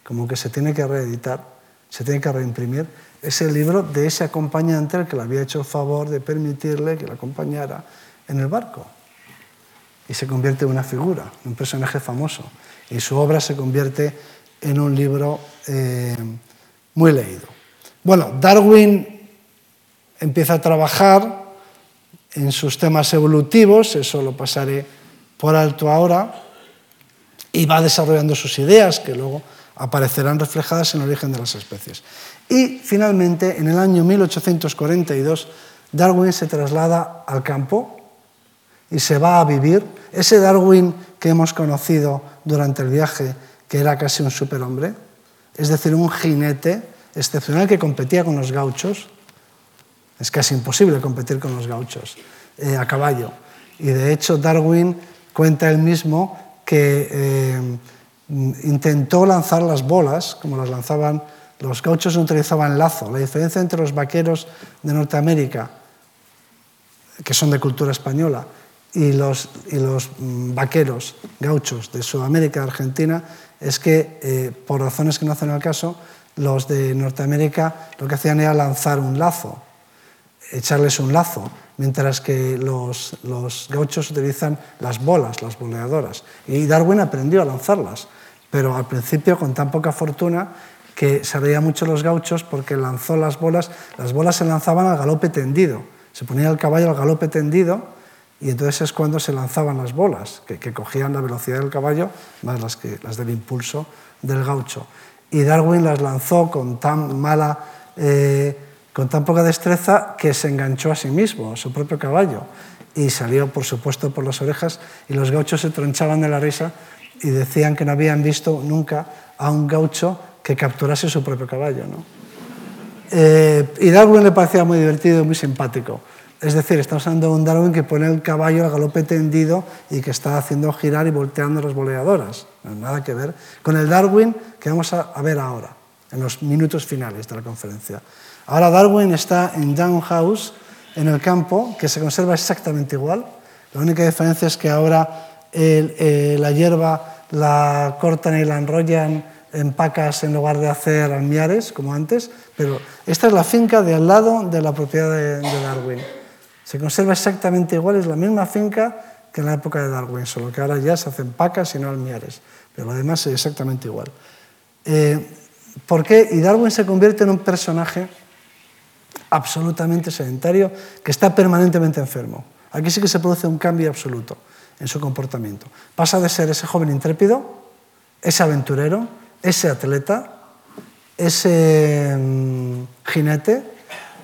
como que se tiene que reeditar, se tiene que reimprimir, es el libro de ese acompañante al que le había hecho el favor de permitirle que le acompañara en el barco. Y se convierte en una figura, un personaje famoso. Y su obra se convierte en un libro eh, muy leído. Bueno, Darwin empieza a trabajar en sus temas evolutivos, eso lo pasaré por alto ahora, y va desarrollando sus ideas que luego aparecerán reflejadas en el origen de las especies. Y finalmente, en el año 1842, Darwin se traslada al campo y se va a vivir. Ese Darwin que hemos conocido durante el viaje, que era casi un superhombre, es decir, un jinete excepcional que competía con los gauchos, es casi imposible competir con los gauchos eh, a caballo. Y de hecho Darwin cuenta él mismo que eh, intentó lanzar las bolas, como las lanzaban los gauchos, no utilizaban lazo. La diferencia entre los vaqueros de Norteamérica, que son de cultura española, y los, y los mm, vaqueros gauchos de Sudamérica, Argentina, es que, eh, por razones que no hacen el caso, los de Norteamérica lo que hacían era lanzar un lazo echarles un lazo, mientras que los, los, gauchos utilizan las bolas, las boleadoras. Y Darwin aprendió a lanzarlas, pero al principio con tan poca fortuna que se reía mucho los gauchos porque lanzó las bolas, las bolas se lanzaban al galope tendido, se ponía el caballo al galope tendido y entonces es cuando se lanzaban las bolas, que, que cogían la velocidad del caballo más las, que, las del impulso del gaucho. Y Darwin las lanzó con tan mala... Eh, con tan poca destreza que se enganchó a sí mismo, a su propio caballo, y salió, por supuesto, por las orejas, y los gauchos se tronchaban de la risa y decían que no habían visto nunca a un gaucho que capturase su propio caballo. ¿no? Eh, y Darwin le parecía muy divertido y muy simpático. Es decir, estamos hablando de un Darwin que pone el caballo al galope tendido y que está haciendo girar y volteando las boleadoras. nada que ver con el Darwin que vamos a ver ahora, en los minutos finales de la conferencia. Ahora Darwin está en Young House, en el campo, que se conserva exactamente igual. La única diferencia es que ahora eh, la hierba la cortan y la enrollan en pacas en lugar de hacer almiares, como antes, pero esta es la finca de al lado de la propiedad de, Darwin. Se conserva exactamente igual, es la misma finca que en la época de Darwin, solo que ahora ya se hacen pacas y no almiares, pero lo demás es exactamente igual. Eh, ¿Por qué? Y Darwin se convierte en un personaje absolutamente sedentario, que está permanentemente enfermo. Aquí sí que se produce un cambio absoluto en su comportamiento. Pasa de ser ese joven intrépido, ese aventurero, ese atleta, ese mm, jinete,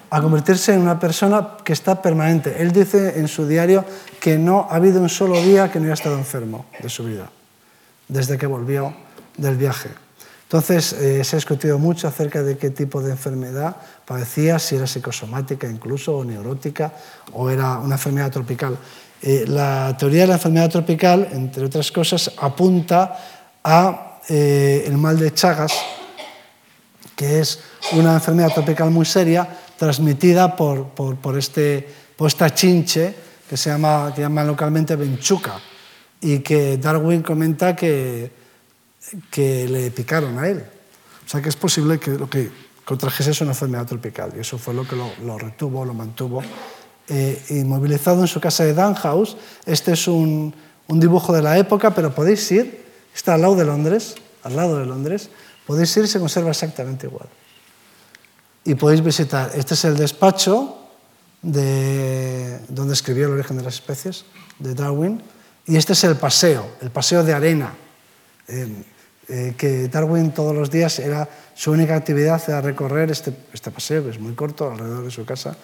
a convertirse en una persona que está permanente. Él dice en su diario que no ha habido un solo día que no haya estado enfermo de su vida, desde que volvió del viaje. Entonces, eh, se ha discutido mucho acerca de qué tipo de enfermedad padecía, si era psicosomática incluso, o neurótica, o era una enfermedad tropical. Eh, la teoría de la enfermedad tropical, entre otras cosas, apunta a eh, el mal de Chagas, que es una enfermedad tropical muy seria transmitida por, por, este, por esta chinche que se llama, que llaman localmente benchuca y que Darwin comenta que que le picaron a él. O sea que es posible que lo que contrajese es una enfermedad tropical y eso fue lo que lo, retuvo, lo mantuvo eh, inmovilizado en su casa de Danhaus. Este es un, un, dibujo de la época, pero podéis ir, está al lado de Londres, al lado de Londres, podéis ir y se conserva exactamente igual. Y podéis visitar, este es el despacho de, donde escribió El origen de las especies, de Darwin, y este es el paseo, el paseo de arena. Eh, que Darwin todos los días era su única actividad era recorrer este, este paseo, que es muy corto, alrededor de su casa,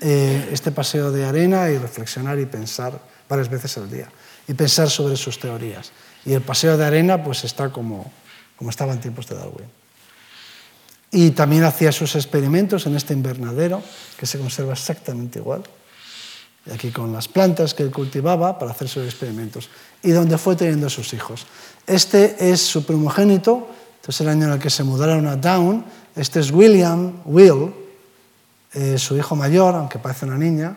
eh, este paseo de arena y reflexionar y pensar varias veces al día y pensar sobre sus teorías. Y el paseo de arena pues está como, como estaba en tiempos de Darwin. Y también hacía sus experimentos en este invernadero, que se conserva exactamente igual, aquí con las plantas que él cultivaba para hacer sus experimentos, y donde fue teniendo sus hijos. Este es su primogénito, este es el año en el que se mudaron a Down. Este es William, Will, eh, su hijo mayor, aunque parece una niña,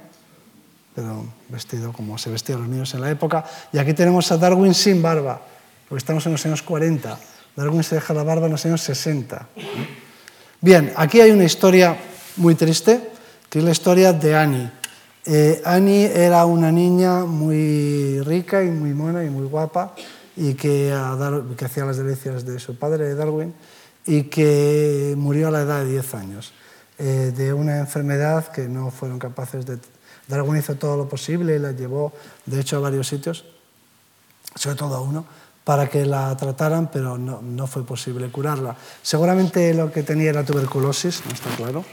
pero vestido como se vestían los niños en la época. Y aquí tenemos a Darwin sin barba, porque estamos en los años 40. Darwin se deja la barba en los años 60. Bien, aquí hay una historia muy triste, que es la historia de Annie. Eh, Annie era una niña muy rica y muy mona y muy guapa, y que, hacía las delicias de su padre, Darwin, y que murió a la edad de 10 años eh, de una enfermedad que no fueron capaces de... Darwin hizo todo lo posible y la llevó, de hecho, a varios sitios, sobre todo a uno, para que la trataran, pero no, no fue posible curarla. Seguramente lo que tenía era tuberculosis, no está claro,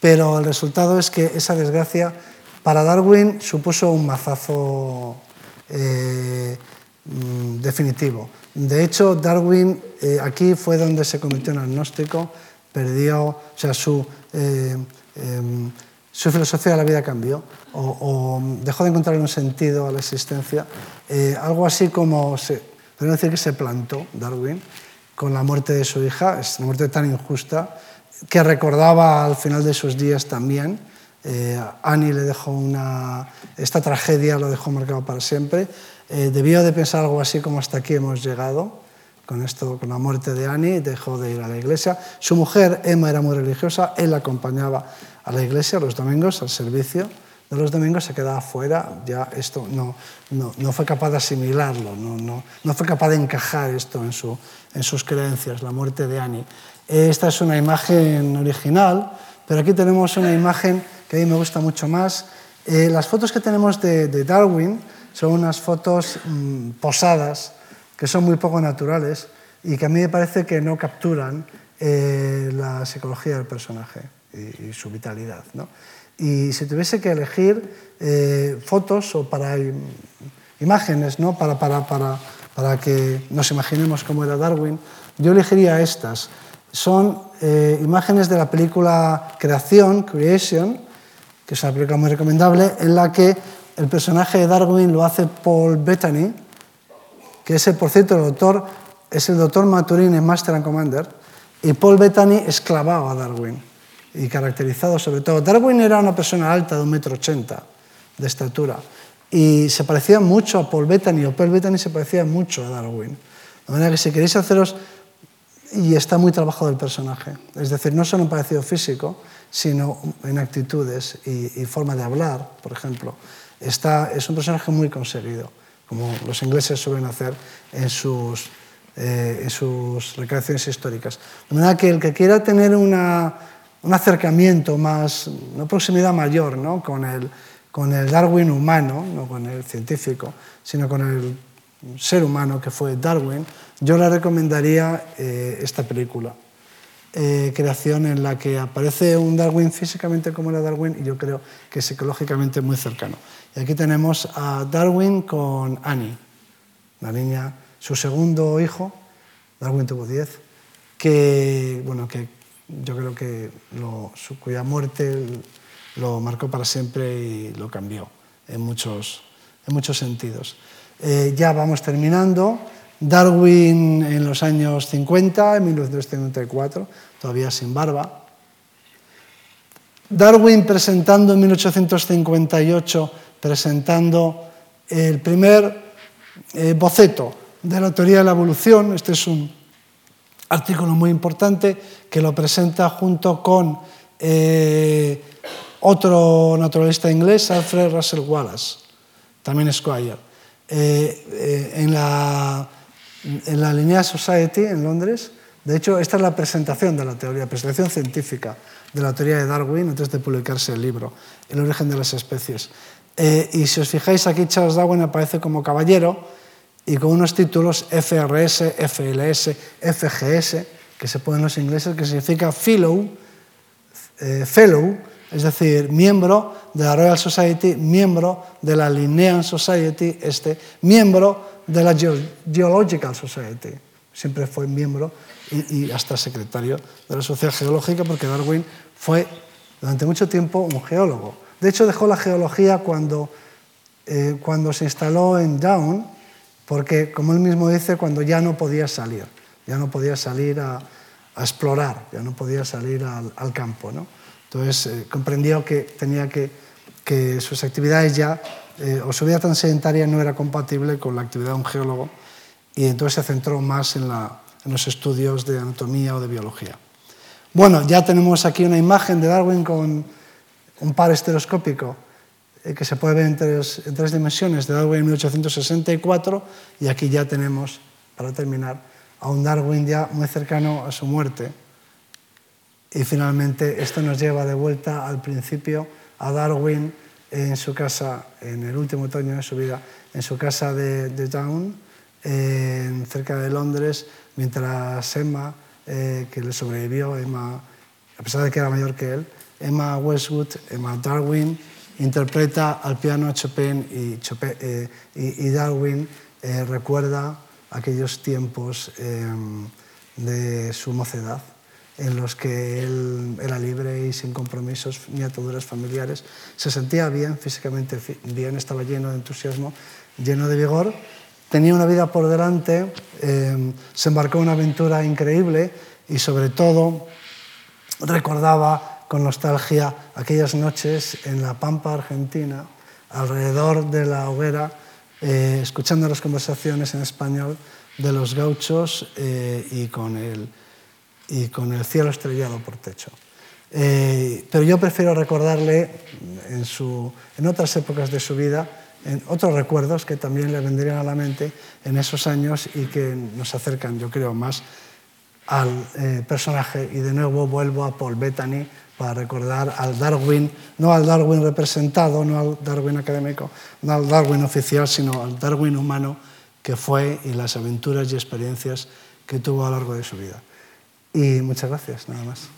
pero el resultado es que esa desgracia para Darwin supuso un mazazo eh, Mm, definitivo. De hecho, Darwin eh, aquí fue donde se convirtió en agnóstico, perdió, o sea, su, eh, em, su filosofía de la vida cambió o, dejó de encontrar un sentido a la existencia. Eh, algo así como, se, podemos decir que se plantó Darwin con la muerte de su hija, es una muerte tan injusta que recordaba al final de sus días también. Annie le dejó una, esta tragedia lo dejó marcado para siempre. Eh, debió de pensar algo así como hasta aquí hemos llegado, con, esto, con la muerte de Annie, dejó de ir a la iglesia. Su mujer, Emma, era muy religiosa, él acompañaba a la iglesia los domingos, al servicio de los domingos, se quedaba fuera, ya esto no, no, no fue capaz de asimilarlo, no, no, no, fue capaz de encajar esto en, su, en sus creencias, la muerte de Annie. Esta es una imagen original, pero aquí tenemos una imagen que a mí me gusta mucho más. Eh, las fotos que tenemos de, de Darwin, son unas fotos mm, posadas que son muy poco naturales y que a mí me parece que no capturan eh, la psicología del personaje y, su vitalidad. ¿no? Y si tuviese que elegir eh, fotos o para imágenes, ¿no? para, para, para, para, que nos imaginemos cómo era Darwin, yo elegiría estas. Son eh, imágenes de la película Creación, Creation, que es una película muy recomendable, en la que el personaje de Darwin lo hace Paul Bettany, que es, por cierto, el doctor, es el doctor Maturin en Master and Commander, y Paul Bettany esclavaba a Darwin y caracterizado sobre todo. Darwin era una persona alta de un metro ochenta de estatura y se parecía mucho a Paul Bettany, o Paul Bettany se parecía mucho a Darwin. De manera que si queréis haceros, y está muy trabajado el personaje, es decir, no solo en parecido físico, sino en actitudes y, forma de hablar, por ejemplo es un personaje muy conseguido, como los ingleses suelen hacer en sus, eh, en sus recreaciones históricas. De manera que el que quiera tener una, un acercamiento más, una proximidad mayor ¿no? con, el, con el Darwin humano, no con el científico, sino con el ser humano que fue Darwin, yo le recomendaría eh, esta película. Eh, creación en la que aparece un Darwin físicamente como era Darwin y yo creo que psicológicamente muy cercano. Y aquí tenemos a Darwin con Annie, la niña, su segundo hijo, Darwin tuvo 10, que, bueno, que yo creo que su, cuya muerte lo marcó para siempre y lo cambió en muchos, en muchos sentidos. Eh, ya vamos terminando. Darwin en los años 50, en 1954, todavía sin barba. Darwin presentando en 1858, presentando el primer eh, boceto de la teoría de la evolución. Este es un artículo muy importante que lo presenta junto con eh, otro naturalista inglés, Alfred Russel Wallace, también Squire. Eh, en la en la Linear Society en Londres. De hecho, esta es la presentación de la teoría, presentación científica de la teoría de Darwin antes de publicarse el libro, El origen de las especies. Eh, y si os fijáis, aquí Charles Darwin aparece como caballero y con unos títulos FRS, FLS, FGS, que se ponen los ingleses, que significa fellow, eh, fellow, es decir, miembro de la Royal Society, miembro de la Linnean Society, este, miembro de la Geological Society. Siempre fue miembro y, hasta secretario de la Sociedad Geológica porque Darwin fue durante mucho tiempo un geólogo. De hecho, dejó la geología cuando, eh, cuando se instaló en Down, porque, como él mismo dice, cuando ya no podía salir, ya no podía salir a, explorar, ya no podía salir al, campo. ¿no? Entonces, eh, comprendió que tenía que, que sus actividades ya eh, o su vida tan sedentaria no era compatible con la actividad de un geólogo y entonces se centró más en, los estudios de anatomía o de biología. Bueno, ya tenemos aquí una imagen de Darwin con un par estereoscópico eh, que se puede ver en tres, en tres dimensiones de Darwin en 1864 y aquí ya tenemos, para terminar, a un Darwin ya muy cercano a su muerte. Y finalmente esto nos lleva de vuelta al principio a Darwin en su casa, en el último otoño de su vida, en su casa de, de Down, cerca de Londres, mientras Emma, eh, que le sobrevivió, Emma, a pesar de que era mayor que él, Emma Westwood, Emma Darwin, interpreta al piano a Chopin y, eh, Darwin eh, recuerda aquellos tiempos de su mocedad en los que él era libre y sin compromisos ni ataduras familiares. Se sentía bien, físicamente bien, estaba lleno de entusiasmo, lleno de vigor. Tenía una vida por delante, eh, se embarcó en una aventura increíble y sobre todo recordaba con nostalgia aquellas noches en la Pampa Argentina, alrededor de la hoguera, eh, escuchando las conversaciones en español de los gauchos eh, y con el y con el cielo estrellado por techo. Eh, pero yo prefiero recordarle en, su, en otras épocas de su vida, en otros recuerdos que también le vendrían a la mente en esos años y que nos acercan, yo creo, más al eh, personaje. Y de nuevo vuelvo a Paul Bettany para recordar al Darwin, no al Darwin representado, no al Darwin académico, no al Darwin oficial, sino al Darwin humano que fue y las aventuras y experiencias que tuvo a lo largo de su vida. Y muchas gracias, nada más.